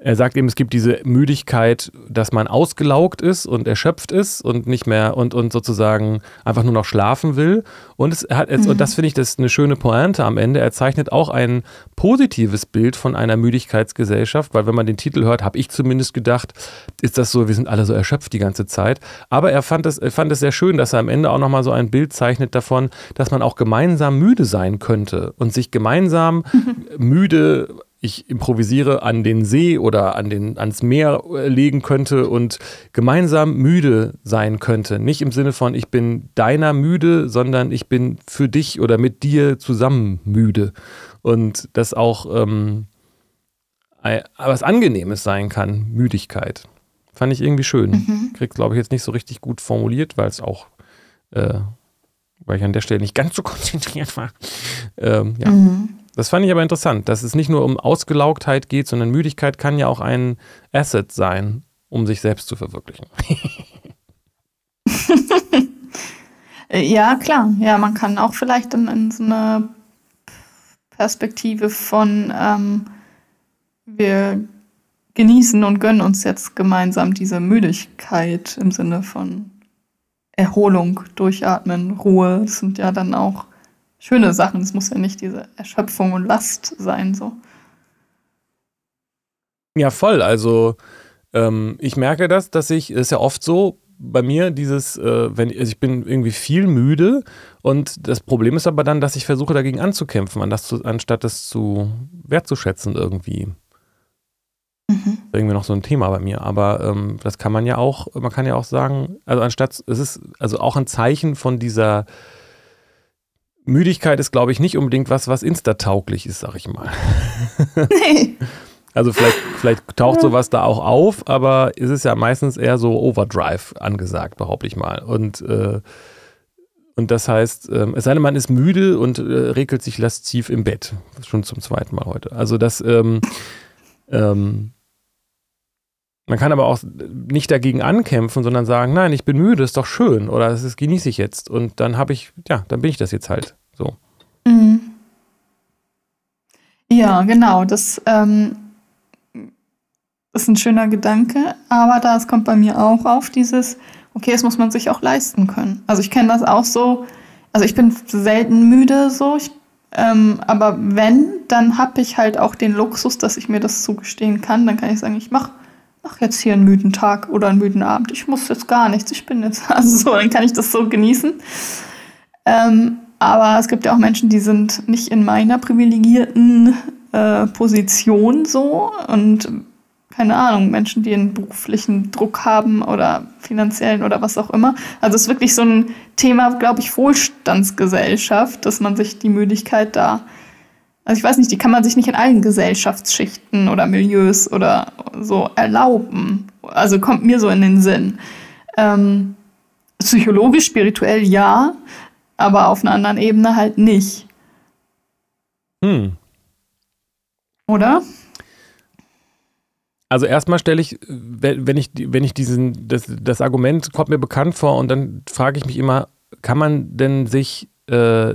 Speaker 1: er sagt eben, es gibt diese Müdigkeit, dass man ausgelaugt ist und erschöpft ist und nicht mehr und, und sozusagen einfach nur noch schlafen will. Und, es hat jetzt, mhm. und das finde ich, das ist eine schöne Pointe am Ende. Er zeichnet auch ein positives Bild von einer Müdigkeitsgesellschaft, weil wenn man den Titel hört, habe ich zumindest gedacht, ist das so, wir sind alle so erschöpft die ganze Zeit. Aber er fand es, er fand es sehr schön, dass er am Ende auch nochmal so ein Bild zeichnet davon, dass man auch gemeinsam müde sein könnte und sich gemeinsam mhm. (laughs) müde ich improvisiere an den See oder an den, ans Meer äh, legen könnte und gemeinsam müde sein könnte. Nicht im Sinne von, ich bin deiner müde, sondern ich bin für dich oder mit dir zusammen müde. Und das auch ähm, was Angenehmes sein kann, Müdigkeit. Fand ich irgendwie schön. Mhm. Krieg's, glaube ich, jetzt nicht so richtig gut formuliert, weil es auch, äh, weil ich an der Stelle nicht ganz so (laughs) konzentriert war. Ähm, ja. Mhm. Das fand ich aber interessant, dass es nicht nur um Ausgelaugtheit geht, sondern Müdigkeit kann ja auch ein Asset sein, um sich selbst zu verwirklichen. (laughs) (laughs)
Speaker 2: ja, klar. Ja, man kann auch vielleicht in, in so eine Perspektive von ähm, wir genießen und gönnen uns jetzt gemeinsam diese Müdigkeit im Sinne von Erholung, Durchatmen, Ruhe. Das sind ja dann auch schöne Sachen. Es muss ja nicht diese Erschöpfung und Last sein, so.
Speaker 1: Ja, voll. Also ähm, ich merke das, dass ich, es ist ja oft so bei mir, dieses, äh, wenn also ich bin irgendwie viel müde und das Problem ist aber dann, dass ich versuche dagegen anzukämpfen, an das zu, anstatt das zu wertzuschätzen irgendwie. Mhm. Irgendwie noch so ein Thema bei mir. Aber ähm, das kann man ja auch, man kann ja auch sagen, also anstatt, es ist also auch ein Zeichen von dieser Müdigkeit ist, glaube ich, nicht unbedingt was, was instatauglich ist, sag ich mal. (laughs) Nee. Also vielleicht, vielleicht taucht sowas da auch auf, aber es ist ja meistens eher so Overdrive angesagt, behaupte ich mal. Und, äh, Und das heißt, ähm, es sei denn, man ist müde und äh, regelt sich lasziv im Bett. Schon zum zweiten Mal heute. Also das, ähm, ähm, man kann aber auch nicht dagegen ankämpfen, sondern sagen, nein, ich bin müde, ist doch schön oder das genieße ich jetzt. Und dann habe ich, ja, dann bin ich das jetzt halt. Mhm.
Speaker 2: Ja, genau. Das ähm, ist ein schöner Gedanke, aber da kommt bei mir auch auf dieses, okay, das muss man sich auch leisten können. Also ich kenne das auch so, also ich bin selten müde so, ich, ähm, aber wenn, dann habe ich halt auch den Luxus, dass ich mir das zugestehen kann. Dann kann ich sagen, ich mache mach jetzt hier einen müden Tag oder einen müden Abend. Ich muss jetzt gar nichts, ich bin jetzt, (laughs) also so, dann kann ich das so genießen. Ähm, aber es gibt ja auch Menschen, die sind nicht in meiner privilegierten äh, Position so und keine Ahnung, Menschen, die einen beruflichen Druck haben oder finanziellen oder was auch immer. Also es ist wirklich so ein Thema, glaube ich, Wohlstandsgesellschaft, dass man sich die Müdigkeit da, also ich weiß nicht, die kann man sich nicht in allen Gesellschaftsschichten oder Milieus oder so erlauben. Also kommt mir so in den Sinn. Ähm, psychologisch, spirituell ja, aber auf einer anderen Ebene halt nicht. Hm. Oder?
Speaker 1: Also erstmal stelle ich, wenn ich, wenn ich diesen, das, das Argument kommt mir bekannt vor und dann frage ich mich immer, kann man denn sich, äh,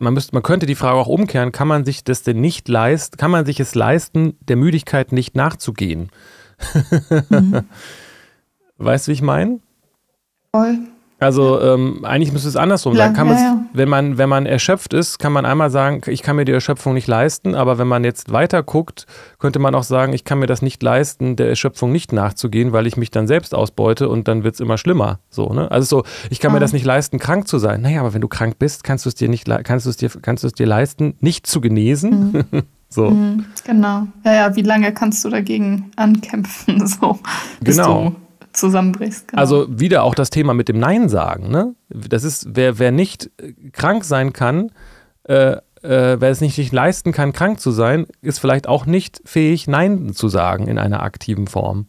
Speaker 1: man müsste, man könnte die Frage auch umkehren, kann man sich das denn nicht leisten, kann man sich es leisten, der Müdigkeit nicht nachzugehen? Mhm. (laughs) Weißt du, wie ich meine? Voll. Also ähm, eigentlich müsste es andersrum sein. Kann ja, ja. Wenn, man, wenn man erschöpft ist, kann man einmal sagen, ich kann mir die Erschöpfung nicht leisten, aber wenn man jetzt weiter guckt, könnte man auch sagen, ich kann mir das nicht leisten, der Erschöpfung nicht nachzugehen, weil ich mich dann selbst ausbeute und dann wird es immer schlimmer. So, ne? Also so, ich kann ja. mir das nicht leisten, krank zu sein. Naja, aber wenn du krank bist, kannst du es dir nicht kannst du es dir, kannst du es dir leisten, nicht zu genesen. Mhm. (laughs) so. Mhm,
Speaker 2: genau. Ja, ja, wie lange kannst du dagegen ankämpfen? (laughs) So,
Speaker 1: genau
Speaker 2: zusammenbrichst.
Speaker 1: Genau. Also wieder auch das Thema mit dem Nein sagen. Ne? Das ist, wer, wer nicht äh, krank sein kann, äh, äh, wer es nicht, nicht leisten kann, krank zu sein, ist vielleicht auch nicht fähig, Nein zu sagen in einer aktiven Form.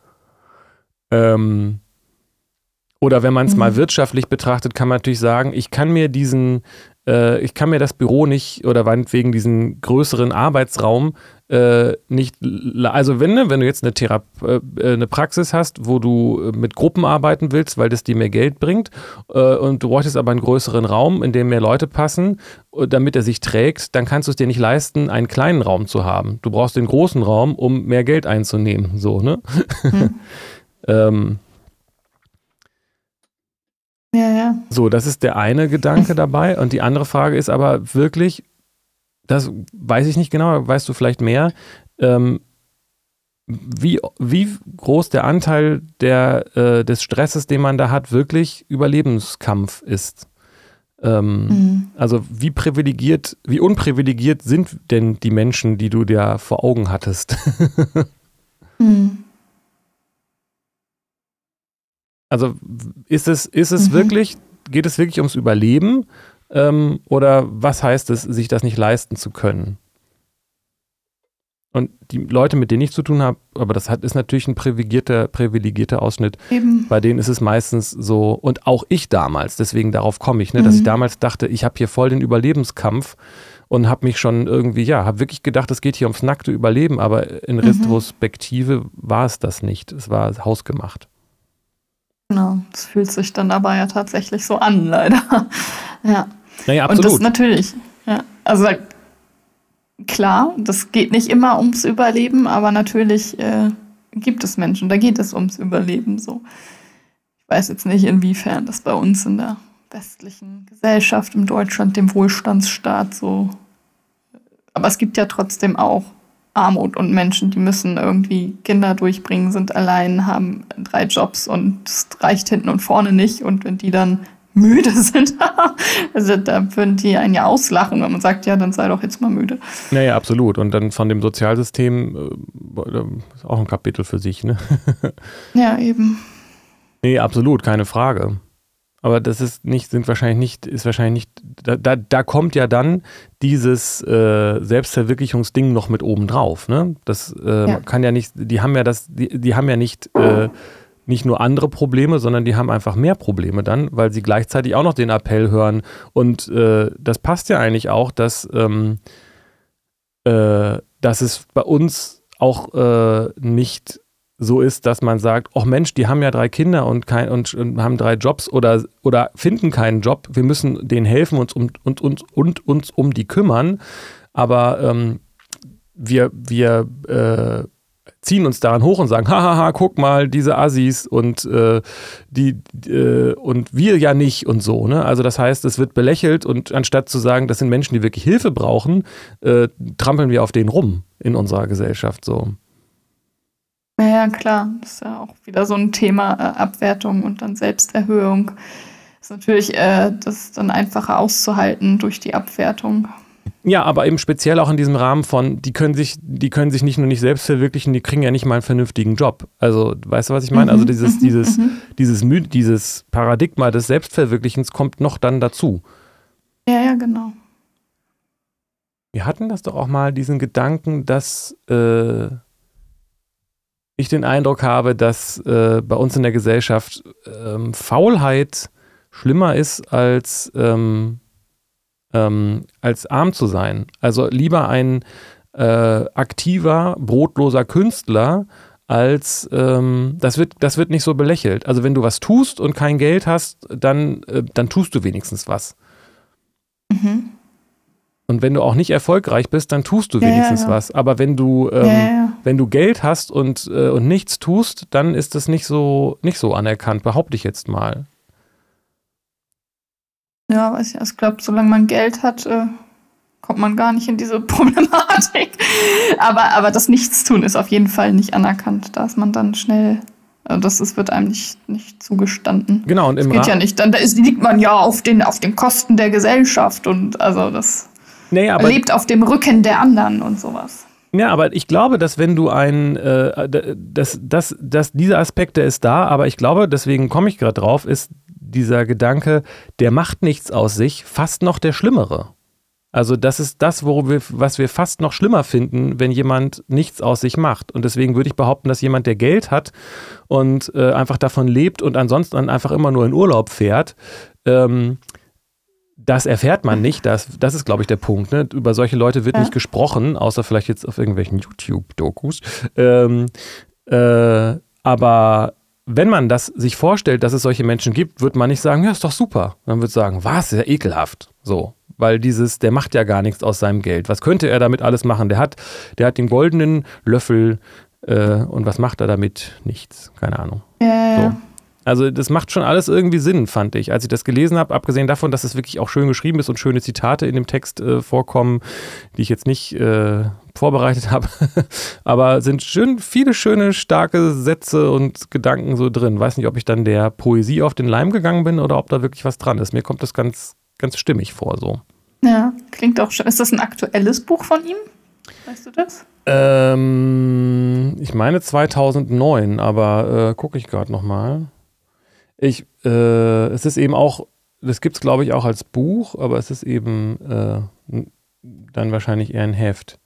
Speaker 1: (laughs) ähm, oder wenn man es mhm. mal wirtschaftlich betrachtet, kann man natürlich sagen, ich kann mir diesen, äh, ich kann mir das Büro nicht oder meinetwegen diesen größeren Arbeitsraum äh, nicht, also wenn, ne, wenn du jetzt eine, Therap äh, eine Praxis hast, wo du äh, mit Gruppen arbeiten willst, weil das dir mehr Geld bringt äh, und du bräuchtest aber einen größeren Raum, in dem mehr Leute passen, äh, damit er sich trägt, dann kannst du es dir nicht leisten, einen kleinen Raum zu haben. Du brauchst den großen Raum, um mehr Geld einzunehmen, so, ne? Hm. (laughs) ähm,
Speaker 2: ja, ja.
Speaker 1: So, das ist der eine Gedanke dabei. Und die andere Frage ist aber wirklich, das weiß ich nicht genau, weißt du vielleicht mehr, ähm, wie, wie groß der Anteil der, äh, des Stresses, den man da hat, wirklich Überlebenskampf ist. Ähm, mhm. Also wie privilegiert, wie unprivilegiert sind denn die Menschen, die du dir vor Augen hattest? (laughs) mhm. Also ist es, ist es mhm. wirklich, geht es wirklich ums Überleben ähm, oder was heißt es, sich das nicht leisten zu können? Und die Leute, mit denen ich zu tun habe, aber das hat, ist natürlich ein privilegierter, privilegierter Ausschnitt. Eben. Bei denen ist es meistens so, und auch ich damals, deswegen darauf komme ich, ne, mhm. dass ich mhm. damals dachte, ich habe hier voll den Überlebenskampf und habe mich schon irgendwie, ja, habe wirklich gedacht, es geht hier ums nackte Überleben, aber in mhm. Retrospektive war es das nicht. Es war hausgemacht.
Speaker 2: Genau, das fühlt sich dann aber ja tatsächlich so an, leider. (laughs) ja.
Speaker 1: Naja, absolut.
Speaker 2: Und das natürlich, ja. Also klar, das geht nicht immer ums Überleben, aber natürlich äh, gibt es Menschen, da geht es ums Überleben so. Ich weiß jetzt nicht, inwiefern das bei uns in der westlichen Gesellschaft, in Deutschland, dem Wohlstandsstaat so. Aber es gibt ja trotzdem auch Armut und Menschen, die müssen irgendwie Kinder durchbringen, sind allein, haben drei Jobs und es reicht hinten und vorne nicht. Und wenn die dann müde (laughs) sind, also da würden die einen ja auslachen, wenn man sagt, ja, dann sei doch jetzt mal müde.
Speaker 1: Naja, absolut. Und dann von dem Sozialsystem äh, ist auch ein Kapitel für sich, ne? (laughs)
Speaker 2: ja, eben.
Speaker 1: Nee, absolut, keine Frage. Aber das ist nicht, sind wahrscheinlich nicht, ist wahrscheinlich nicht, da, da, da kommt ja dann dieses äh, Selbstverwirklichungsding noch mit oben drauf. Ne? Das äh, ja. kann ja nicht, die haben ja das, die, die haben ja nicht äh, nicht nur andere Probleme, sondern die haben einfach mehr Probleme dann, weil sie gleichzeitig auch noch den Appell hören. Und äh, das passt ja eigentlich auch, dass, ähm, äh, dass es bei uns auch äh, nicht so ist, dass man sagt, ach Mensch, die haben ja drei Kinder und, kein, und, und, haben drei Jobs oder, oder finden keinen Job, wir müssen denen helfen uns um, und, und, und uns um die kümmern. Aber ähm, wir, wir äh, ziehen uns daran hoch und sagen, hahaha, guck mal, diese Assis und äh, die äh, und wir ja nicht und so. Ne? Also das heißt, es wird belächelt und anstatt zu sagen, das sind Menschen, die wirklich Hilfe brauchen, äh, trampeln wir auf denen rum in unserer Gesellschaft so.
Speaker 2: Ja, klar. Das ist ja auch wieder so ein Thema äh, Abwertung und dann Selbsterhöhung. Ist natürlich äh, das dann einfacher auszuhalten durch die Abwertung.
Speaker 1: Ja, aber eben speziell auch in diesem Rahmen von, die können sich, die können sich nicht nur nicht selbst verwirklichen, die kriegen ja nicht mal einen vernünftigen Job. Also, weißt du, was ich meine? Also mhm, also dieses, mhm, dieses, mhm. dieses, dieses Paradigma des Selbstverwirklichens kommt noch dann dazu.
Speaker 2: Ja, ja, genau.
Speaker 1: Wir hatten das doch auch mal, diesen Gedanken, dass äh, ich den Eindruck habe, dass äh, bei uns in der Gesellschaft ähm, Faulheit schlimmer ist als, ähm, ähm, als arm zu sein. Also lieber ein äh, aktiver, brotloser Künstler als ähm, das wird das wird nicht so belächelt. Also wenn du was tust und kein Geld hast, dann äh, dann tust du wenigstens was. Mhm. Und wenn du auch nicht erfolgreich bist, dann tust du wenigstens ja, ja. was. Aber wenn du, ähm, wenn du Geld hast und, äh, und nichts tust, dann ist das nicht so, nicht so anerkannt, behaupte ich jetzt mal.
Speaker 2: Ja, weiß ich, ich glaube, solange man Geld hat, äh, kommt man gar nicht in diese (laughs) Problematik. aber, aber das Nichtstun ist auf jeden Fall nicht anerkannt. Da ist man dann schnell also das ist, wird einem nicht, nicht zugestanden.
Speaker 1: Genau, und
Speaker 2: im das geht Ra ja nicht. Dann da ist, liegt man ja auf den, auf den Kosten der Gesellschaft und also das. Nee, lebt auf dem Rücken der anderen und sowas.
Speaker 1: Ja, aber ich glaube, dass wenn du ein, äh, dass, dass, dass diese Aspekte ist da, aber ich glaube, deswegen komme ich gerade drauf, ist dieser Gedanke, der macht nichts aus sich, fast noch der Schlimmere. Also das ist das, wo wir, was wir fast noch schlimmer finden, wenn jemand nichts aus sich macht. Und deswegen würde ich behaupten, dass jemand, der Geld hat und äh, einfach davon lebt und ansonsten einfach immer nur in Urlaub fährt, ähm, das erfährt man nicht. Das, das ist, glaube ich, der Punkt. Ne? Über solche Leute wird ja. nicht gesprochen, außer vielleicht jetzt auf irgendwelchen YouTube-Dokus. Ähm, äh, aber wenn man das sich vorstellt, dass es solche Menschen gibt, wird man nicht sagen, ja, ist doch super. Man wird sagen, was, ist ja ekelhaft. So. Weil dieses, der macht ja gar nichts aus seinem Geld. Was könnte er damit alles machen? Der hat, der hat den goldenen Löffel äh, und was macht er damit? Nichts. Keine Ahnung.
Speaker 2: Ja, so.
Speaker 1: Also das macht schon alles irgendwie Sinn, fand ich. Als ich das gelesen habe, abgesehen davon, dass es wirklich auch schön geschrieben ist und schöne Zitate in dem Text äh, vorkommen, die ich jetzt nicht äh, vorbereitet habe. (laughs) Aber sind schön viele schöne, starke Sätze und Gedanken so drin. Weiß nicht, ob ich dann der Poesie auf den Leim gegangen bin oder ob da wirklich was dran ist. Mir kommt das ganz, ganz stimmig vor so.
Speaker 2: Ja, klingt auch schön. Ist das ein aktuelles Buch von ihm? Weißt du das?
Speaker 1: Ähm, ich meine 2009, aber äh, gucke ich gerade nochmal. Ich, äh, es ist eben auch, das gibt es glaube ich auch als Buch, aber es ist eben äh, dann wahrscheinlich eher ein Heft.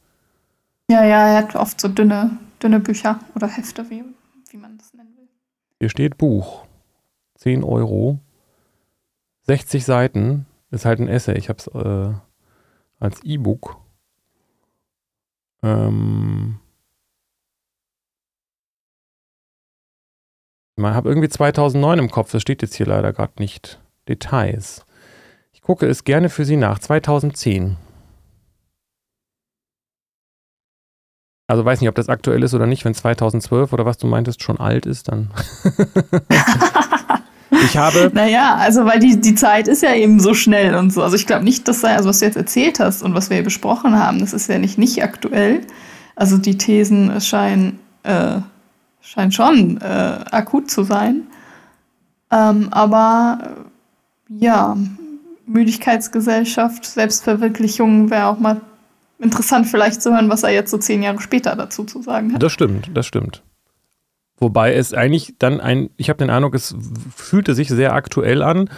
Speaker 2: Ja, ja, er hat oft so dünne, dünne Bücher oder Hefte, wie, wie man das nennen will.
Speaker 1: Hier steht Buch. 10 Euro. 60 Seiten. Ist halt ein Essay. Ich habe es äh, als E-Book. Ähm, Ich habe irgendwie 2009 im Kopf, das steht jetzt hier leider gerade nicht. Details. Ich gucke es gerne für Sie nach. 2010. Also weiß nicht, ob das aktuell ist oder nicht, wenn 2012 oder was du meintest schon alt ist, dann. (laughs) ich habe.
Speaker 2: Naja, also weil die, die Zeit ist ja eben so schnell und so. Also ich glaube nicht, dass also was du jetzt erzählt hast und was wir hier besprochen haben, das ist ja nicht nicht aktuell. Also die Thesen scheinen äh, scheint schon äh, akut zu sein. Ähm, aber äh, ja, Müdigkeitsgesellschaft, Selbstverwirklichung wäre auch mal interessant, vielleicht zu hören, was er jetzt so zehn Jahre später dazu zu sagen hat.
Speaker 1: Das stimmt, das stimmt. Wobei es eigentlich dann ein, ich habe den Eindruck, es fühlte sich sehr aktuell an,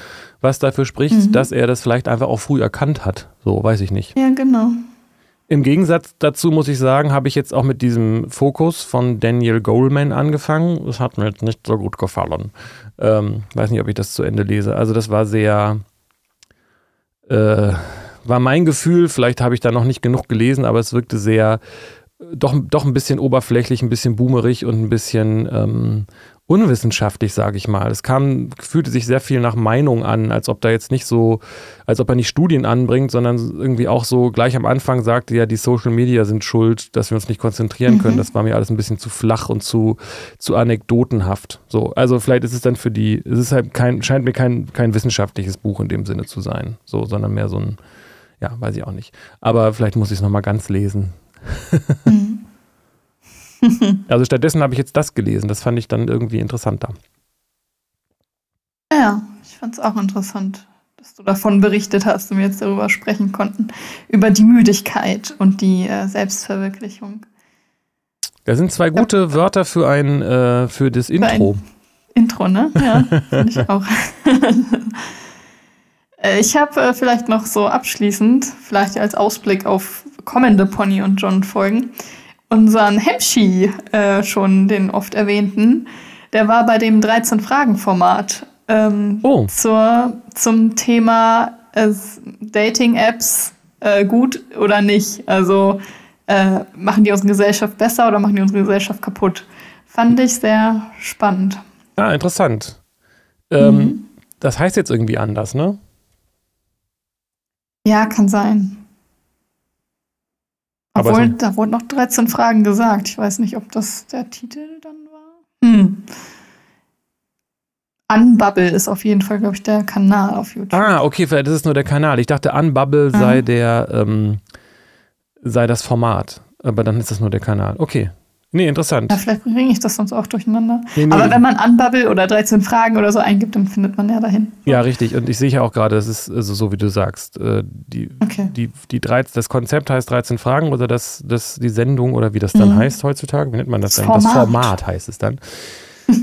Speaker 1: was dafür spricht, mhm. dass er das vielleicht einfach auch früh erkannt hat. So, weiß ich nicht.
Speaker 2: Ja, genau.
Speaker 1: Im Gegensatz dazu muss ich sagen, habe ich jetzt auch mit diesem Fokus von Daniel Goleman angefangen. Das hat mir jetzt nicht so gut gefallen. Ähm, weiß nicht, ob ich das zu Ende lese. Also das war sehr, äh, war mein Gefühl. Vielleicht habe ich da noch nicht genug gelesen, aber es wirkte sehr, doch, doch ein bisschen oberflächlich, ein bisschen boomerig und ein bisschen ähm, unwissenschaftlich, sage ich mal. Es kam, fühlte sich sehr viel nach Meinung an, als ob da jetzt nicht so, als ob er nicht Studien anbringt, sondern irgendwie auch so gleich am Anfang sagte, ja, die Social Media sind schuld, dass wir uns nicht konzentrieren mhm. können. Das war mir alles ein bisschen zu flach und zu, zu anekdotenhaft. So, also vielleicht ist es dann für die, es ist halt kein, scheint mir kein, kein wissenschaftliches Buch in dem Sinne zu sein, so, sondern mehr so ein, ja, weiß ich auch nicht. Aber vielleicht muss ich es nochmal ganz lesen. Mhm. (laughs) (laughs) also stattdessen habe ich jetzt das gelesen. Das fand ich dann irgendwie interessanter.
Speaker 2: Ja, ich fand es auch interessant, dass du davon berichtet hast und wir jetzt darüber sprechen konnten. Über die Müdigkeit und die äh, Selbstverwirklichung.
Speaker 1: Da sind zwei gute ja. Wörter für ein äh, für das für Intro.
Speaker 2: Intro, ne? Ja, finde ich (laughs) auch. Äh, ich habe äh, vielleicht noch so abschließend, vielleicht als Ausblick auf kommende Pony und John Folgen, unseren Hemschi äh, schon, den oft erwähnten, der war bei dem 13-Fragen-Format ähm, oh. zur, zum Thema äh, Dating-Apps äh, gut oder nicht. Also äh, machen die unsere Gesellschaft besser oder machen die unsere Gesellschaft kaputt? Fand ich sehr spannend.
Speaker 1: Ah, interessant. Ähm, mhm. Das heißt jetzt irgendwie anders, ne?
Speaker 2: Ja, kann sein. Obwohl, so da wurden noch 13 Fragen gesagt. Ich weiß nicht, ob das der Titel dann war. Hm. Unbubble ist auf jeden Fall, glaube ich, der Kanal auf YouTube.
Speaker 1: Ah, okay, das ist nur der Kanal. Ich dachte, Unbubble ah. sei der, ähm, sei das Format. Aber dann ist das nur der Kanal. Okay, Nee, interessant.
Speaker 2: Ja, vielleicht bringe ich das sonst auch durcheinander. Nee, nee. Aber wenn man Unbubble oder 13 Fragen oder so eingibt, dann findet man ja dahin.
Speaker 1: Ja, richtig. Und ich sehe ja auch gerade, das ist also so, wie du sagst. Äh, die, okay. die, die 13, das Konzept heißt 13 Fragen oder das, das, die Sendung oder wie das dann mhm. heißt heutzutage. Wie nennt man das, das dann? Format. Das Format heißt es dann. (laughs)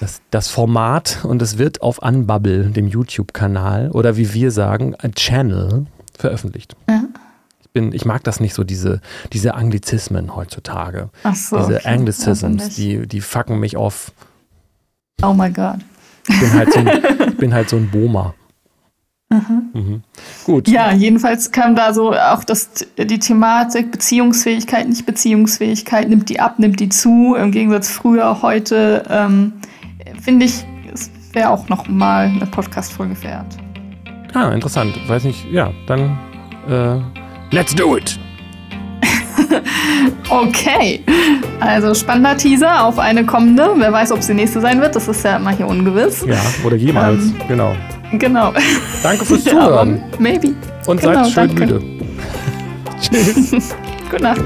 Speaker 1: das, das Format und es wird auf Unbubble, dem YouTube-Kanal oder wie wir sagen, ein Channel veröffentlicht. Ja bin, ich mag das nicht so, diese, diese Anglizismen heutzutage. Ach so. Diese okay. Anglicisms, die, die fucken mich auf.
Speaker 2: Oh my God.
Speaker 1: Ich bin halt so ein, (laughs) bin halt so ein Boomer.
Speaker 2: Mhm. Gut. Ja, jedenfalls kam da so auch das, die Thematik Beziehungsfähigkeit, nicht Beziehungsfähigkeit, nimmt die ab, nimmt die zu, im Gegensatz früher, heute, ähm, finde ich, es wäre auch noch mal eine Podcast-Folge wert.
Speaker 1: Ah, interessant. Weiß nicht, ja, dann äh, Let's do it! (laughs)
Speaker 2: okay. Also spannender Teaser auf eine kommende. Wer weiß, ob es die nächste sein wird. Das ist ja immer hier ungewiss.
Speaker 1: Ja, oder jemals. Ähm, genau.
Speaker 2: Genau.
Speaker 1: Danke fürs (laughs) Zuhören.
Speaker 2: Ja, maybe.
Speaker 1: Und genau, seid schön danke. müde. (laughs)
Speaker 2: Tschüss. Gute Nacht.